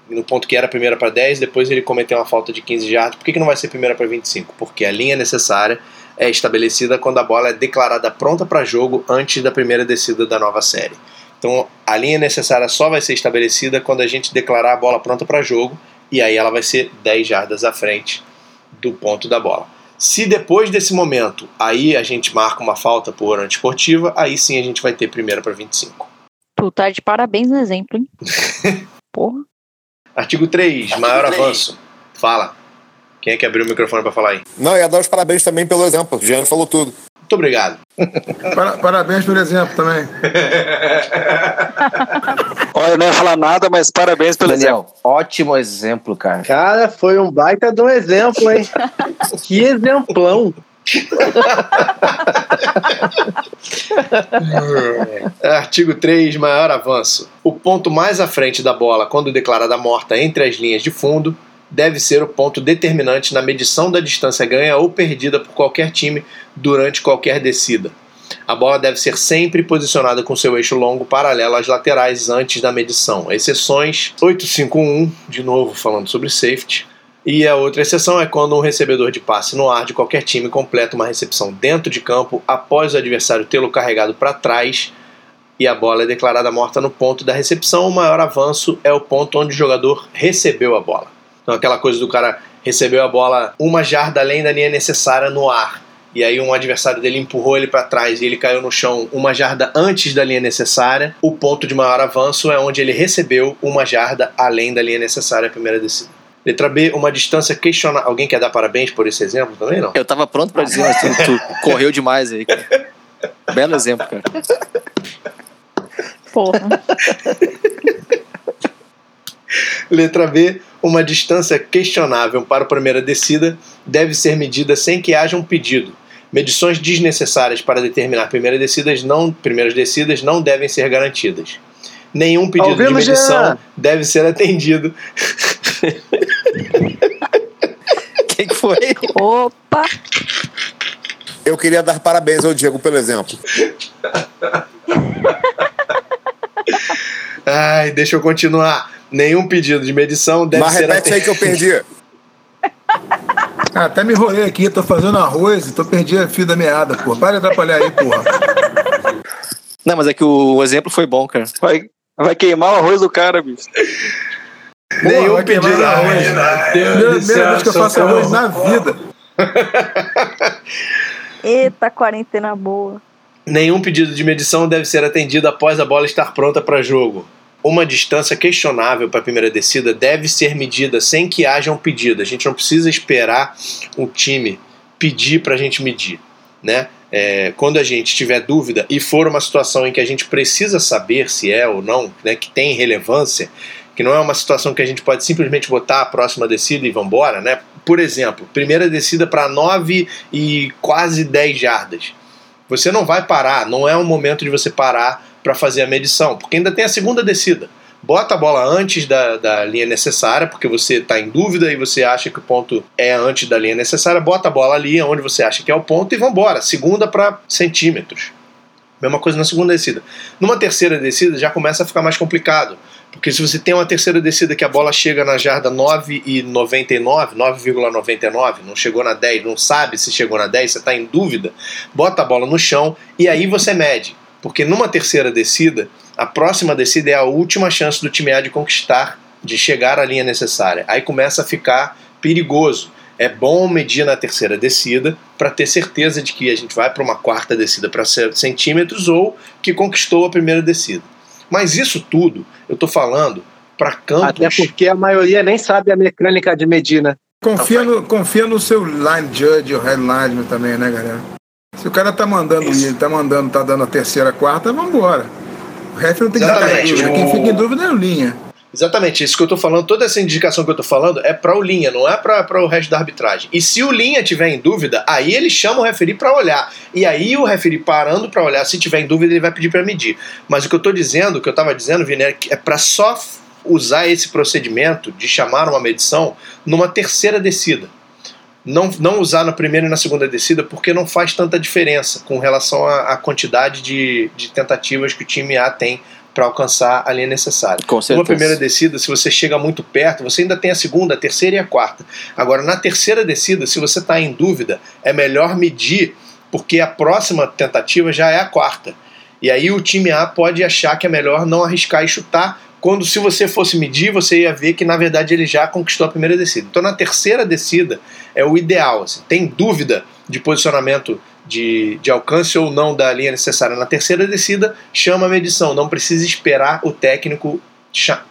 no ponto que era primeira para 10, depois ele cometeu uma falta de 15 jardas. Por que, que não vai ser primeira para 25? Porque a linha necessária é estabelecida quando a bola é declarada pronta para jogo antes da primeira descida da nova série. Então a linha necessária só vai ser estabelecida quando a gente declarar a bola pronta para jogo e aí ela vai ser 10 jardas à frente do ponto da bola. Se depois desse momento aí a gente marca uma falta por antiesportiva, aí sim a gente vai ter primeira para 25. Tu tá de parabéns no exemplo, hein? Porra. Artigo 3, maior avanço. Fala. Quem é que abriu o microfone para falar aí? Não, ia dar os parabéns também pelo exemplo. O Jean falou tudo. Muito obrigado. Para- parabéns pelo exemplo também. Olha, eu não ia falar nada, mas parabéns pelo exemplo. Daniel, ótimo exemplo, cara. Cara, foi um baita de um exemplo, hein? que exemplão. Artigo 3, maior avanço. O ponto mais à frente da bola, quando declarada morta entre as linhas de fundo, deve ser o ponto determinante na medição da distância ganha ou perdida por qualquer time durante qualquer descida. A bola deve ser sempre posicionada com seu eixo longo paralelo às laterais antes da medição. Exceções 851, de novo falando sobre safety. E a outra exceção é quando um recebedor de passe no ar de qualquer time completa uma recepção dentro de campo após o adversário tê-lo carregado para trás e a bola é declarada morta no ponto da recepção. O maior avanço é o ponto onde o jogador recebeu a bola. Então, aquela coisa do cara recebeu a bola uma jarda além da linha necessária no ar. E aí um adversário dele empurrou ele para trás e ele caiu no chão uma jarda antes da linha necessária. O ponto de maior avanço é onde ele recebeu uma jarda além da linha necessária a primeira descida. Letra B, uma distância questionável. Alguém quer dar parabéns por esse exemplo também, não? Eu tava pronto pra dizer, mas tu, tu correu demais aí, cara. Belo exemplo, cara. Porra. Letra B, uma distância questionável para a primeira descida deve ser medida sem que haja um pedido. Medições desnecessárias para determinar primeira descidas não, primeiras descidas não devem ser garantidas. Nenhum pedido de Ouvimos, medição Jean. deve ser atendido. Quem que foi? Opa! Eu queria dar parabéns ao Diego pelo exemplo. Ai, deixa eu continuar. Nenhum pedido de medição deve Mas ser repete aí que eu perdi. Ah, até me enrolei aqui, tô fazendo arroz e tô perdi a fio da meada, pô. Para de atrapalhar aí, porra. Não, mas é que o exemplo foi bom, cara. Vai, vai queimar o arroz do cara, bicho. Nenhum pedido. arroz. Primeira, primeira vez que eu faço arroz na vida. Eita, quarentena boa. Nenhum pedido de medição deve ser atendido após a bola estar pronta para jogo. Uma distância questionável para a primeira descida deve ser medida sem que haja um pedido. A gente não precisa esperar o time pedir para a gente medir. Né? É, quando a gente tiver dúvida e for uma situação em que a gente precisa saber se é ou não, né, que tem relevância, que não é uma situação que a gente pode simplesmente botar a próxima descida e vambora, né? Por exemplo, primeira descida para 9 e quase 10 jardas. Você não vai parar, não é o momento de você parar para fazer a medição, porque ainda tem a segunda descida. Bota a bola antes da, da linha necessária, porque você está em dúvida e você acha que o ponto é antes da linha necessária. Bota a bola ali onde você acha que é o ponto e vambora. Segunda para centímetros. Mesma coisa na segunda descida. Numa terceira descida já começa a ficar mais complicado. Porque se você tem uma terceira descida que a bola chega na jarda 9,99, 9,99, não chegou na 10, não sabe se chegou na 10, você está em dúvida, bota a bola no chão e aí você mede. Porque numa terceira descida, a próxima descida é a última chance do time A de conquistar, de chegar à linha necessária. Aí começa a ficar perigoso. É bom medir na terceira descida para ter certeza de que a gente vai para uma quarta descida para centímetros ou que conquistou a primeira descida. Mas isso tudo eu estou falando para campos. Até porque a maioria nem sabe a mecânica de Medina. Confia no, confia no seu line judge, o headline também, né, galera? Se o cara tá mandando ir, tá mandando, tá dando a terceira, a quarta, vambora. O ref não tem que ficar em Exatamente. dúvida. Quem fica em dúvida é o linha. Exatamente, isso que eu tô falando, toda essa indicação que eu tô falando é para o linha, não é para o resto da arbitragem. E se o linha tiver em dúvida, aí ele chama o referi para olhar. E aí o referi parando para olhar, se tiver em dúvida, ele vai pedir para medir. Mas o que eu tô dizendo, o que eu tava dizendo, Vini, é é para só usar esse procedimento de chamar uma medição numa terceira descida. Não, não usar na primeira e na segunda descida porque não faz tanta diferença com relação à, à quantidade de, de tentativas que o time A tem para alcançar a linha necessária. Com certeza. Numa primeira descida, se você chega muito perto, você ainda tem a segunda, a terceira e a quarta. Agora, na terceira descida, se você está em dúvida, é melhor medir, porque a próxima tentativa já é a quarta. E aí o time A pode achar que é melhor não arriscar e chutar, quando se você fosse medir, você ia ver que na verdade ele já conquistou a primeira descida. Então na terceira descida é o ideal. Assim, tem dúvida de posicionamento de, de alcance ou não da linha necessária na terceira descida, chama a medição, não precisa esperar o técnico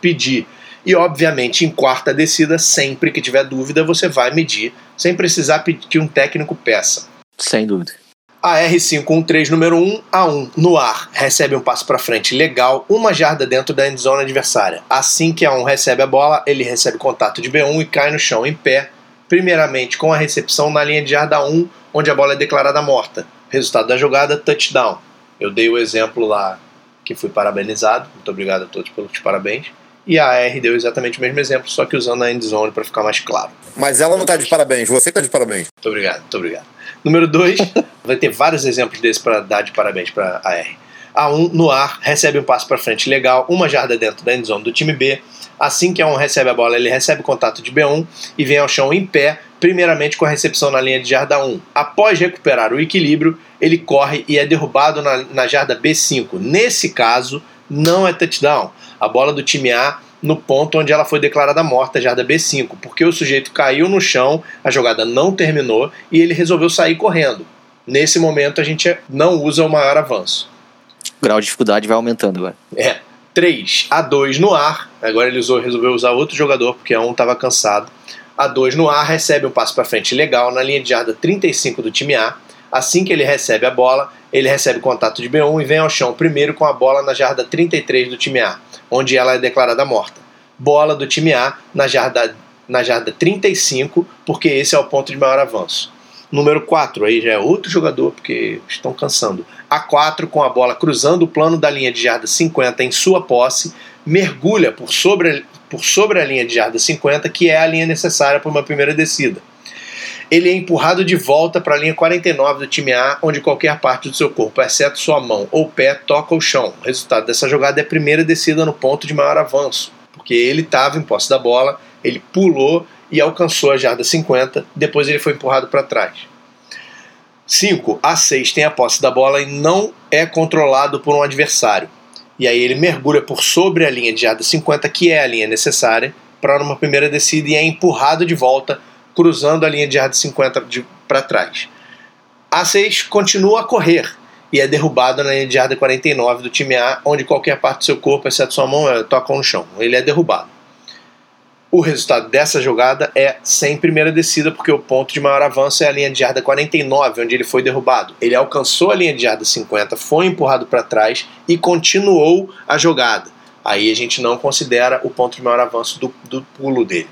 pedir. E obviamente em quarta descida, sempre que tiver dúvida, você vai medir, sem precisar que um técnico peça. Sem dúvida. A R513 número 1, A1, no ar, recebe um passo para frente legal, uma jarda dentro da endzone adversária. Assim que A1 recebe a bola, ele recebe contato de B1 e cai no chão em pé, primeiramente com a recepção na linha de jarda 1, onde a bola é declarada morta. Resultado da jogada, touchdown. Eu dei o exemplo lá que fui parabenizado, muito obrigado a todos pelos parabéns. E a R deu exatamente o mesmo exemplo, só que usando a endzone para ficar mais claro. Mas ela não tá de parabéns, você tá de parabéns. Muito obrigado, muito obrigado. Número 2, vai ter vários exemplos desses para dar de parabéns para a R. A1 no ar, recebe um passo para frente legal, uma jarda dentro da endzone do time B. Assim que A1 recebe a bola, ele recebe contato de B1 e vem ao chão em pé, primeiramente com a recepção na linha de jarda 1. Após recuperar o equilíbrio, ele corre e é derrubado na, na jarda B5. Nesse caso, não é touchdown. A bola do time A no ponto onde ela foi declarada morta, jarda B5, porque o sujeito caiu no chão, a jogada não terminou e ele resolveu sair correndo. Nesse momento a gente não usa o maior avanço. Grau de dificuldade vai aumentando agora. É. 3 a 2 no ar. Agora ele usou, resolveu usar outro jogador porque um estava cansado a 2 no ar, recebe um passo para frente legal na linha de jarda 35 do time A. Assim que ele recebe a bola, ele recebe contato de B1 e vem ao chão primeiro com a bola na jarda 33 do time A, onde ela é declarada morta. Bola do time A na jarda, na jarda 35, porque esse é o ponto de maior avanço. Número 4, aí já é outro jogador, porque estão cansando. A4 com a bola cruzando o plano da linha de jarda 50 em sua posse, mergulha por sobre, por sobre a linha de jarda 50, que é a linha necessária para uma primeira descida. Ele é empurrado de volta para a linha 49 do time A, onde qualquer parte do seu corpo, exceto sua mão ou pé, toca o chão. O resultado dessa jogada é a primeira descida no ponto de maior avanço, porque ele estava em posse da bola, ele pulou e alcançou a jarda 50, depois ele foi empurrado para trás. 5. A6 tem a posse da bola e não é controlado por um adversário e aí ele mergulha por sobre a linha de jarda 50, que é a linha necessária, para uma primeira descida e é empurrado de volta, cruzando a linha de jarda 50 para trás. A6 continua a correr e é derrubado na linha de jarda 49 do time A, onde qualquer parte do seu corpo, exceto sua mão, eh, toca no chão. Ele é derrubado. O resultado dessa jogada é sem primeira descida, porque o ponto de maior avanço é a linha de jarda 49, onde ele foi derrubado. Ele alcançou a linha de jarda 50, foi empurrado para trás e continuou a jogada. Aí a gente não considera o ponto de maior avanço do, do pulo dele.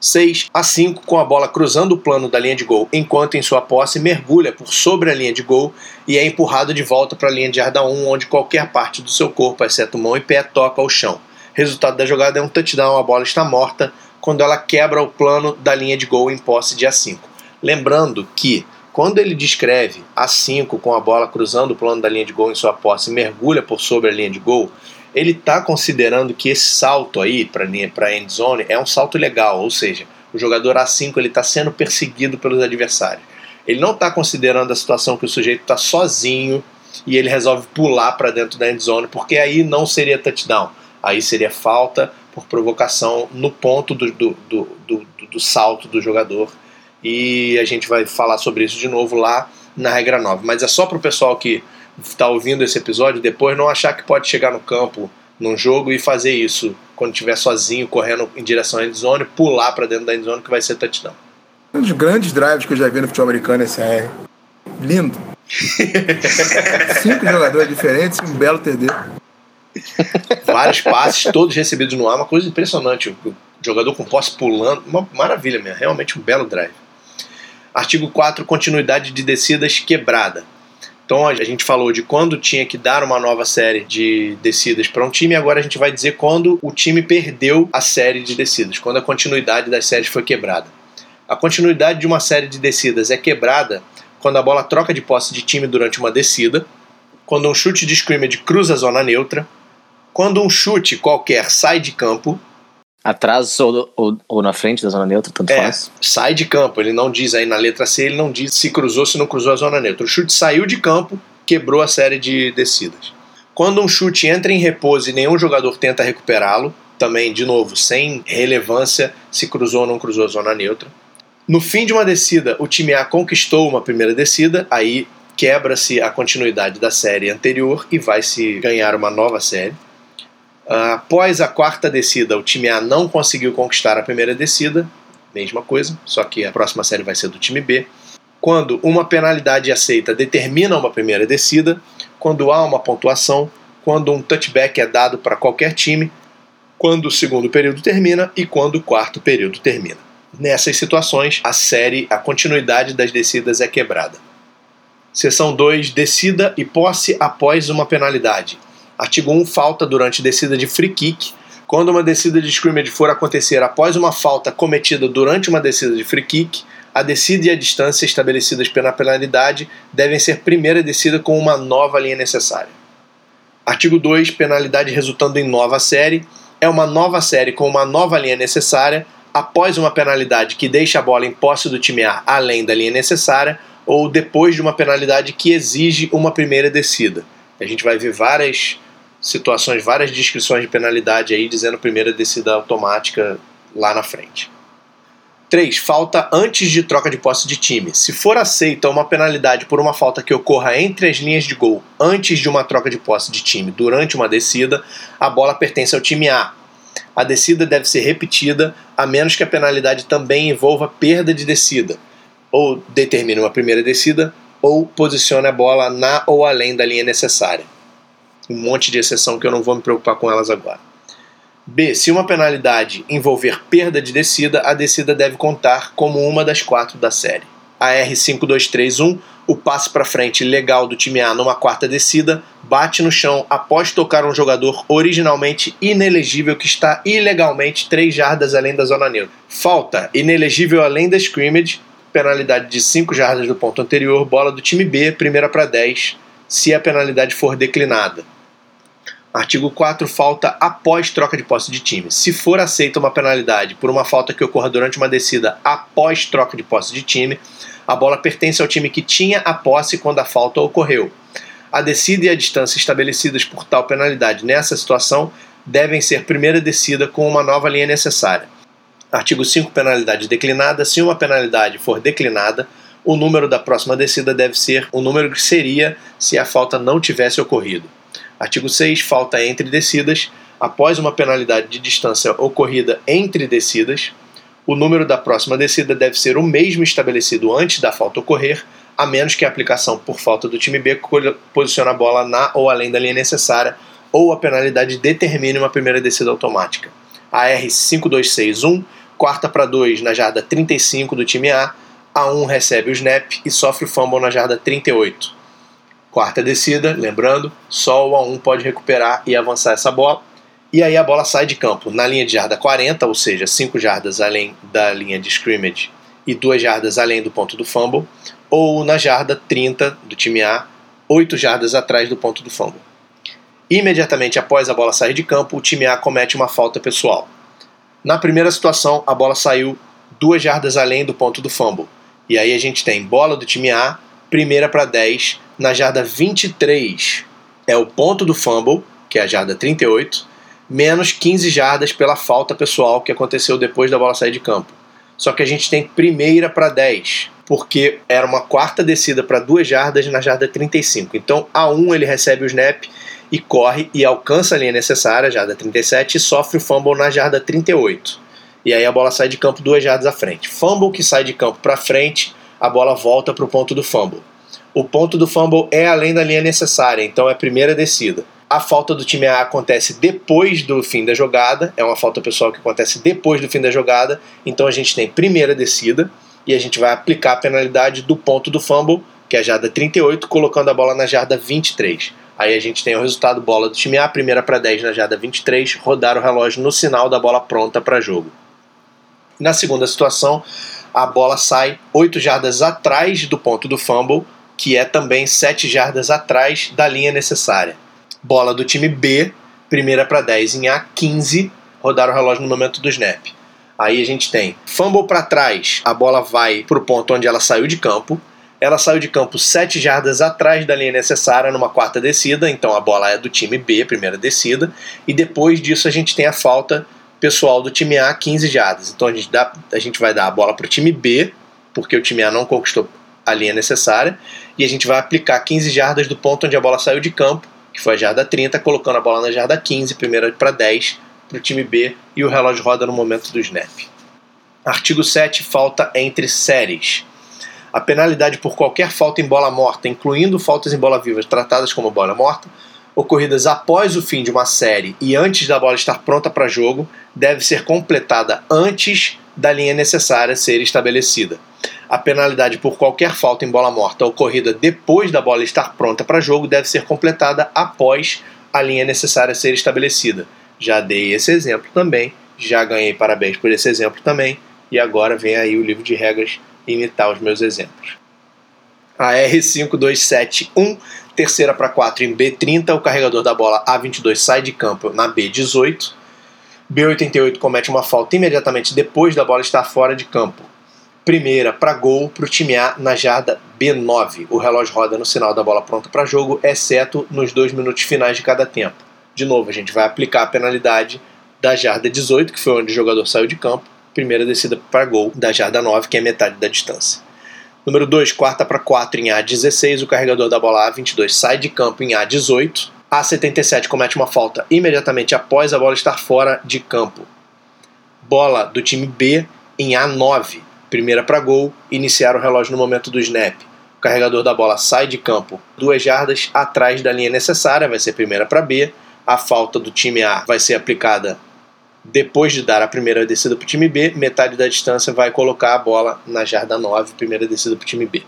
6 a 5 com a bola cruzando o plano da linha de gol, enquanto em sua posse mergulha por sobre a linha de gol e é empurrado de volta para a linha de jarda 1, onde qualquer parte do seu corpo, exceto mão e pé, toca ao chão. Resultado da jogada é um touchdown, a bola está morta quando ela quebra o plano da linha de gol em posse de A5. Lembrando que quando ele descreve A5 com a bola cruzando o plano da linha de gol em sua posse e mergulha por sobre a linha de gol, ele está considerando que esse salto aí para a end zone é um salto legal, ou seja, o jogador A5 ele está sendo perseguido pelos adversários. Ele não está considerando a situação que o sujeito está sozinho e ele resolve pular para dentro da end zone, porque aí não seria touchdown aí seria falta por provocação no ponto do, do, do, do, do salto do jogador. E a gente vai falar sobre isso de novo lá na regra 9. Mas é só para o pessoal que está ouvindo esse episódio depois não achar que pode chegar no campo num jogo e fazer isso quando estiver sozinho, correndo em direção à endzone, pular para dentro da endzone que vai ser touchdown. Um dos grandes drives que eu já vi no futebol americano esse é lindo. Cinco jogadores diferentes e um belo TD. Vários passes, todos recebidos no ar, uma coisa impressionante. O jogador com posse pulando, uma maravilha mesmo, realmente um belo drive. Artigo 4, continuidade de descidas quebrada. Então a gente falou de quando tinha que dar uma nova série de descidas para um time, agora a gente vai dizer quando o time perdeu a série de descidas, quando a continuidade das séries foi quebrada. A continuidade de uma série de descidas é quebrada quando a bola troca de posse de time durante uma descida, quando um chute de scrimmage cruza a zona neutra, quando um chute qualquer sai de campo. Atrás ou, ou, ou na frente da zona neutra, tanto é, faz. Sai de campo, ele não diz aí na letra C, ele não diz se cruzou, se não cruzou a zona neutra. O chute saiu de campo, quebrou a série de descidas. Quando um chute entra em repouso e nenhum jogador tenta recuperá-lo, também, de novo, sem relevância se cruzou ou não cruzou a zona neutra. No fim de uma descida, o time A conquistou uma primeira descida, aí quebra-se a continuidade da série anterior e vai se ganhar uma nova série. Após a quarta descida, o time A não conseguiu conquistar a primeira descida, mesma coisa, só que a próxima série vai ser do time B. Quando uma penalidade aceita determina uma primeira descida, quando há uma pontuação, quando um touchback é dado para qualquer time, quando o segundo período termina e quando o quarto período termina. Nessas situações, a série, a continuidade das descidas é quebrada. Seção 2, descida e posse após uma penalidade. Artigo 1, falta durante descida de free kick. Quando uma descida de scrimmage for acontecer após uma falta cometida durante uma descida de free kick, a descida e a distância estabelecidas pela penalidade devem ser primeira descida com uma nova linha necessária. Artigo 2, penalidade resultando em nova série. É uma nova série com uma nova linha necessária após uma penalidade que deixa a bola em posse do time A além da linha necessária ou depois de uma penalidade que exige uma primeira descida. A gente vai ver várias situações, várias descrições de penalidade aí dizendo primeira descida automática lá na frente. 3. Falta antes de troca de posse de time. Se for aceita uma penalidade por uma falta que ocorra entre as linhas de gol antes de uma troca de posse de time durante uma descida, a bola pertence ao time A, a descida deve ser repetida, a menos que a penalidade também envolva perda de descida, ou determine uma primeira descida, ou posicione a bola na ou além da linha necessária. Um monte de exceção que eu não vou me preocupar com elas agora. B. Se uma penalidade envolver perda de descida, a descida deve contar como uma das quatro da série. A R5231 o passe para frente legal do time A numa quarta descida, bate no chão após tocar um jogador originalmente inelegível que está ilegalmente 3 jardas além da zona neutra. Falta, inelegível além da scrimmage, penalidade de 5 jardas do ponto anterior, bola do time B, primeira para 10, se a penalidade for declinada. Artigo 4, falta após troca de posse de time. Se for aceita uma penalidade por uma falta que ocorra durante uma descida após troca de posse de time, a bola pertence ao time que tinha a posse quando a falta ocorreu. A descida e a distância estabelecidas por tal penalidade nessa situação devem ser primeira descida com uma nova linha necessária. Artigo 5, penalidade declinada. Se uma penalidade for declinada, o número da próxima descida deve ser o número que seria se a falta não tivesse ocorrido. Artigo 6, falta entre descidas. Após uma penalidade de distância ocorrida entre descidas, o número da próxima descida deve ser o mesmo estabelecido antes da falta ocorrer, a menos que a aplicação por falta do time B posicione a bola na ou além da linha necessária ou a penalidade determine uma primeira descida automática. A R5261, quarta para 2 na jarda 35 do time A, A1 recebe o snap e sofre o fumble na jarda 38. Quarta descida, lembrando, só o A1 pode recuperar e avançar essa bola e aí a bola sai de campo na linha de jarda 40, ou seja, 5 jardas além da linha de scrimmage e 2 jardas além do ponto do fumble, ou na jarda 30 do time A, 8 jardas atrás do ponto do fumble. Imediatamente após a bola sair de campo, o time A comete uma falta pessoal. Na primeira situação, a bola saiu 2 jardas além do ponto do fumble. E aí a gente tem bola do time A, primeira para 10, na jarda 23 é o ponto do fumble, que é a jarda 38, menos 15 jardas pela falta pessoal que aconteceu depois da bola sair de campo. Só que a gente tem primeira para 10, porque era uma quarta descida para 2 jardas na jarda 35. Então, a 1 ele recebe o snap e corre e alcança a linha necessária, jarda 37, e sofre o fumble na jarda 38. E aí a bola sai de campo duas jardas à frente. Fumble que sai de campo para frente, a bola volta para o ponto do fumble. O ponto do fumble é além da linha necessária, então é a primeira descida. A falta do time A acontece depois do fim da jogada, é uma falta pessoal que acontece depois do fim da jogada, então a gente tem primeira descida e a gente vai aplicar a penalidade do ponto do fumble, que é a jarda 38, colocando a bola na jarda 23. Aí a gente tem o resultado bola do time A, primeira para 10 na jarda 23, rodar o relógio no sinal da bola pronta para jogo. Na segunda situação, a bola sai 8 jardas atrás do ponto do fumble, que é também 7 jardas atrás da linha necessária. Bola do time B, primeira para 10 em A15, rodar o relógio no momento do snap. Aí a gente tem fumble para trás, a bola vai para o ponto onde ela saiu de campo. Ela saiu de campo 7 jardas atrás da linha necessária numa quarta descida, então a bola é do time B, primeira descida. E depois disso a gente tem a falta pessoal do time A, 15 jardas. Então a gente, dá, a gente vai dar a bola para o time B, porque o time A não conquistou a linha necessária, e a gente vai aplicar 15 jardas do ponto onde a bola saiu de campo que foi a jarda 30, colocando a bola na jarda 15, primeira para 10 para o time B e o relógio roda no momento do snap. Artigo 7, falta entre séries. A penalidade por qualquer falta em bola morta, incluindo faltas em bola viva tratadas como bola morta, ocorridas após o fim de uma série e antes da bola estar pronta para jogo, deve ser completada antes da linha necessária ser estabelecida. A penalidade por qualquer falta em bola morta ocorrida depois da bola estar pronta para jogo deve ser completada após a linha necessária ser estabelecida. Já dei esse exemplo também, já ganhei parabéns por esse exemplo também, e agora vem aí o livro de regras imitar os meus exemplos. A R5271, terceira para 4 em B30, o carregador da bola A22 sai de campo na B18. B88 comete uma falta imediatamente depois da bola estar fora de campo primeira para gol para o time A na jarda B9. O relógio roda no sinal da bola pronta para jogo, exceto nos dois minutos finais de cada tempo. De novo, a gente vai aplicar a penalidade da jarda 18, que foi onde o jogador saiu de campo, primeira descida para gol da jarda 9, que é metade da distância. Número 2, quarta para 4 em A16, o carregador da bola A22 sai de campo em A18. A77 comete uma falta imediatamente após a bola estar fora de campo. Bola do time B em A9 primeira para gol, iniciar o relógio no momento do snap. O carregador da bola sai de campo duas jardas atrás da linha necessária, vai ser primeira para B. A falta do time A vai ser aplicada depois de dar a primeira descida para o time B. Metade da distância vai colocar a bola na jarda 9, primeira descida para o time B.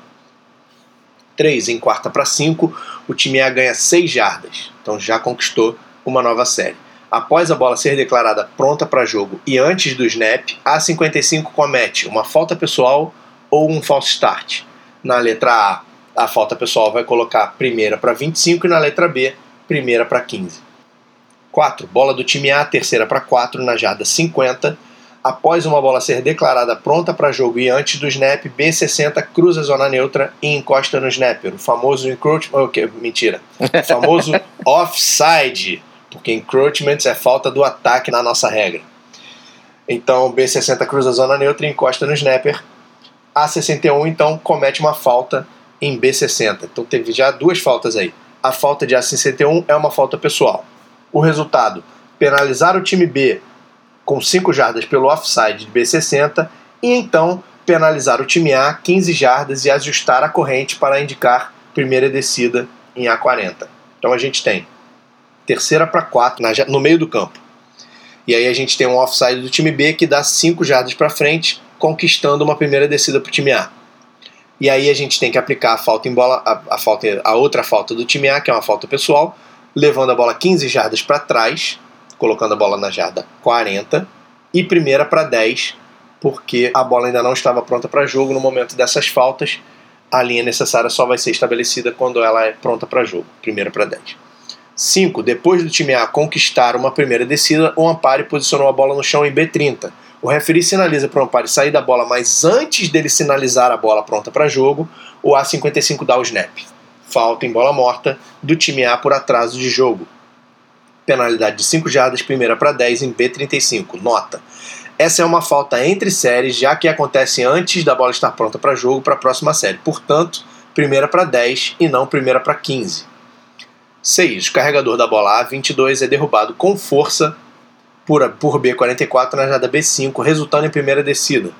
3 em quarta para 5, o time A ganha 6 jardas, então já conquistou uma nova série. Após a bola ser declarada pronta para jogo e antes do snap, a 55 comete uma falta pessoal ou um false start. Na letra A, a falta pessoal vai colocar primeira para 25 e na letra B, primeira para 15. 4. Bola do time A, terceira para 4 na jarda 50. Após uma bola ser declarada pronta para jogo e antes do snap, B60 cruza a zona neutra e encosta no snapper. O famoso encroachment. Okay, mentira. O famoso offside porque encroachment é falta do ataque na nossa regra. Então B60 cruza a zona neutra e encosta no snapper. A61 então comete uma falta em B60. Então teve já duas faltas aí. A falta de A61 é uma falta pessoal. O resultado: penalizar o time B com 5 jardas pelo offside de B60 e então penalizar o time A 15 jardas e ajustar a corrente para indicar primeira descida em A40. Então a gente tem terceira para quatro, no meio do campo. E aí a gente tem um offside do time B que dá 5 jardas para frente, conquistando uma primeira descida para o time A. E aí a gente tem que aplicar a falta em bola, a, a, falta, a outra falta do time A, que é uma falta pessoal, levando a bola 15 jardas para trás, colocando a bola na jarda 40, e primeira para 10, porque a bola ainda não estava pronta para jogo no momento dessas faltas. A linha necessária só vai ser estabelecida quando ela é pronta para jogo, primeira para 10. 5. Depois do time A conquistar uma primeira descida, o Ampare posicionou a bola no chão em B30. O referee sinaliza para o Ampare sair da bola, mas antes dele sinalizar a bola pronta para jogo, o A55 dá o snap. Falta em bola morta do time A por atraso de jogo. Penalidade de 5 jardas, primeira para 10 em B35. Nota. Essa é uma falta entre séries, já que acontece antes da bola estar pronta para jogo para a próxima série. Portanto, primeira para 10 e não primeira para 15. 6. O carregador da bola A22 é derrubado com força por, por B44 na jada B5, resultando em primeira descida.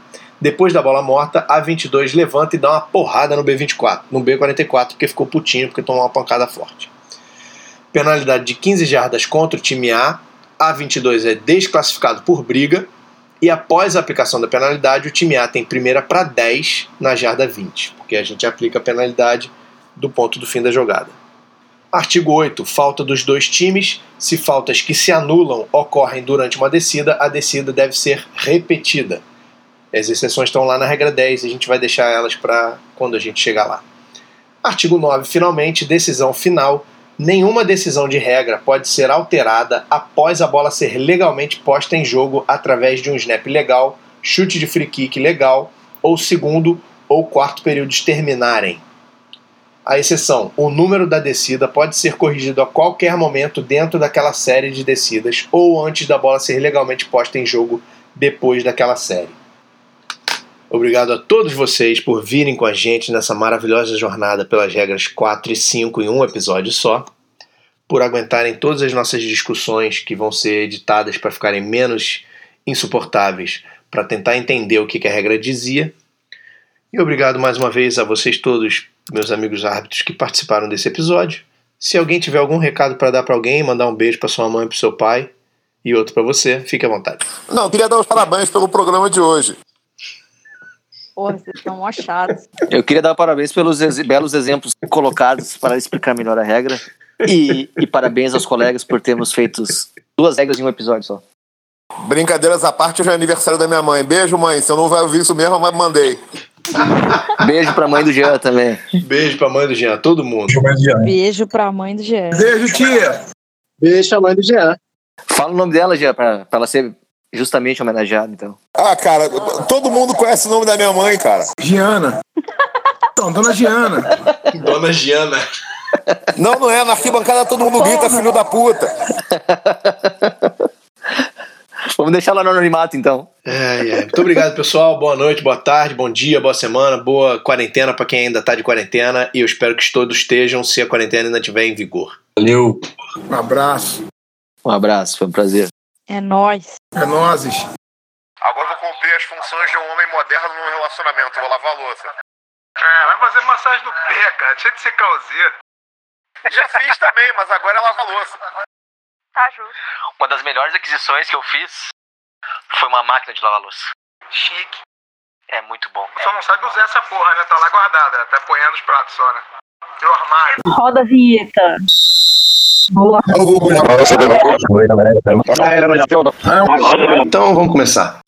Depois da bola morta, A22 levanta e dá uma porrada no B24, no B44, porque ficou putinho, porque tomou uma pancada forte. penalidade de 15 jardas contra o time A, A22 é desclassificado por briga, e após a aplicação da penalidade, o time A tem primeira para 10 na jarda 20, porque a gente aplica a penalidade do ponto do fim da jogada. Artigo 8. Falta dos dois times. Se faltas que se anulam ocorrem durante uma descida, a descida deve ser repetida. As exceções estão lá na regra 10 e a gente vai deixar elas para quando a gente chegar lá. Artigo 9. Finalmente, decisão final. Nenhuma decisão de regra pode ser alterada após a bola ser legalmente posta em jogo através de um snap legal, chute de free kick legal ou segundo ou quarto períodos terminarem. A exceção, o número da descida pode ser corrigido a qualquer momento dentro daquela série de descidas ou antes da bola ser legalmente posta em jogo depois daquela série. Obrigado a todos vocês por virem com a gente nessa maravilhosa jornada pelas regras 4 e 5 em um episódio só, por aguentarem todas as nossas discussões que vão ser editadas para ficarem menos insuportáveis, para tentar entender o que a regra dizia. E obrigado mais uma vez a vocês todos, meus amigos árbitros que participaram desse episódio. Se alguém tiver algum recado para dar para alguém, mandar um beijo para sua mãe, para seu pai e outro para você, fique à vontade. Não, queria dar os parabéns pelo programa de hoje. Porra, vocês estão achados. Eu queria dar parabéns pelos ex- belos exemplos colocados para explicar melhor a regra. E, e parabéns aos colegas por termos feito duas regras em um episódio só. Brincadeiras à parte, hoje é aniversário da minha mãe. Beijo, mãe. Se eu não vai ouvir isso mesmo, mas mandei. Beijo pra mãe do Jean também. Beijo pra mãe do Jean, todo mundo. Beijo pra mãe do Jean. Beijo, tia. Beijo a mãe do Jean. Fala o nome dela, Jean, pra, pra ela ser justamente homenageada, então. Ah, cara, todo mundo conhece o nome da minha mãe, cara. Giana. Então, dona Giana. Dona Giana. Não, não é. Na arquibancada todo mundo grita, filho da puta. Vamos deixar ela no anonimato, então. Ai, ai. Muito obrigado, pessoal. Boa noite, boa tarde, bom dia, boa semana, boa quarentena para quem ainda tá de quarentena. E eu espero que todos estejam se a quarentena ainda estiver em vigor. Valeu. Um abraço. Um abraço, foi um prazer. É nóis. É nozes. Agora eu vou cumprir as funções de um homem moderno num relacionamento. Vou lavar a louça. É, vai fazer massagem no pé, cara. Deixa de ser calzeiro. Já fiz também, mas agora é lavar a louça. Tá justo. Uma das melhores aquisições que eu fiz foi uma máquina de lavar louça. Chique. É muito bom. Só não sabe usar essa porra, né? Tá lá guardada. Tá apoiando os pratos só, né? E o armário. Roda a vinheta. Boa. Então vamos começar.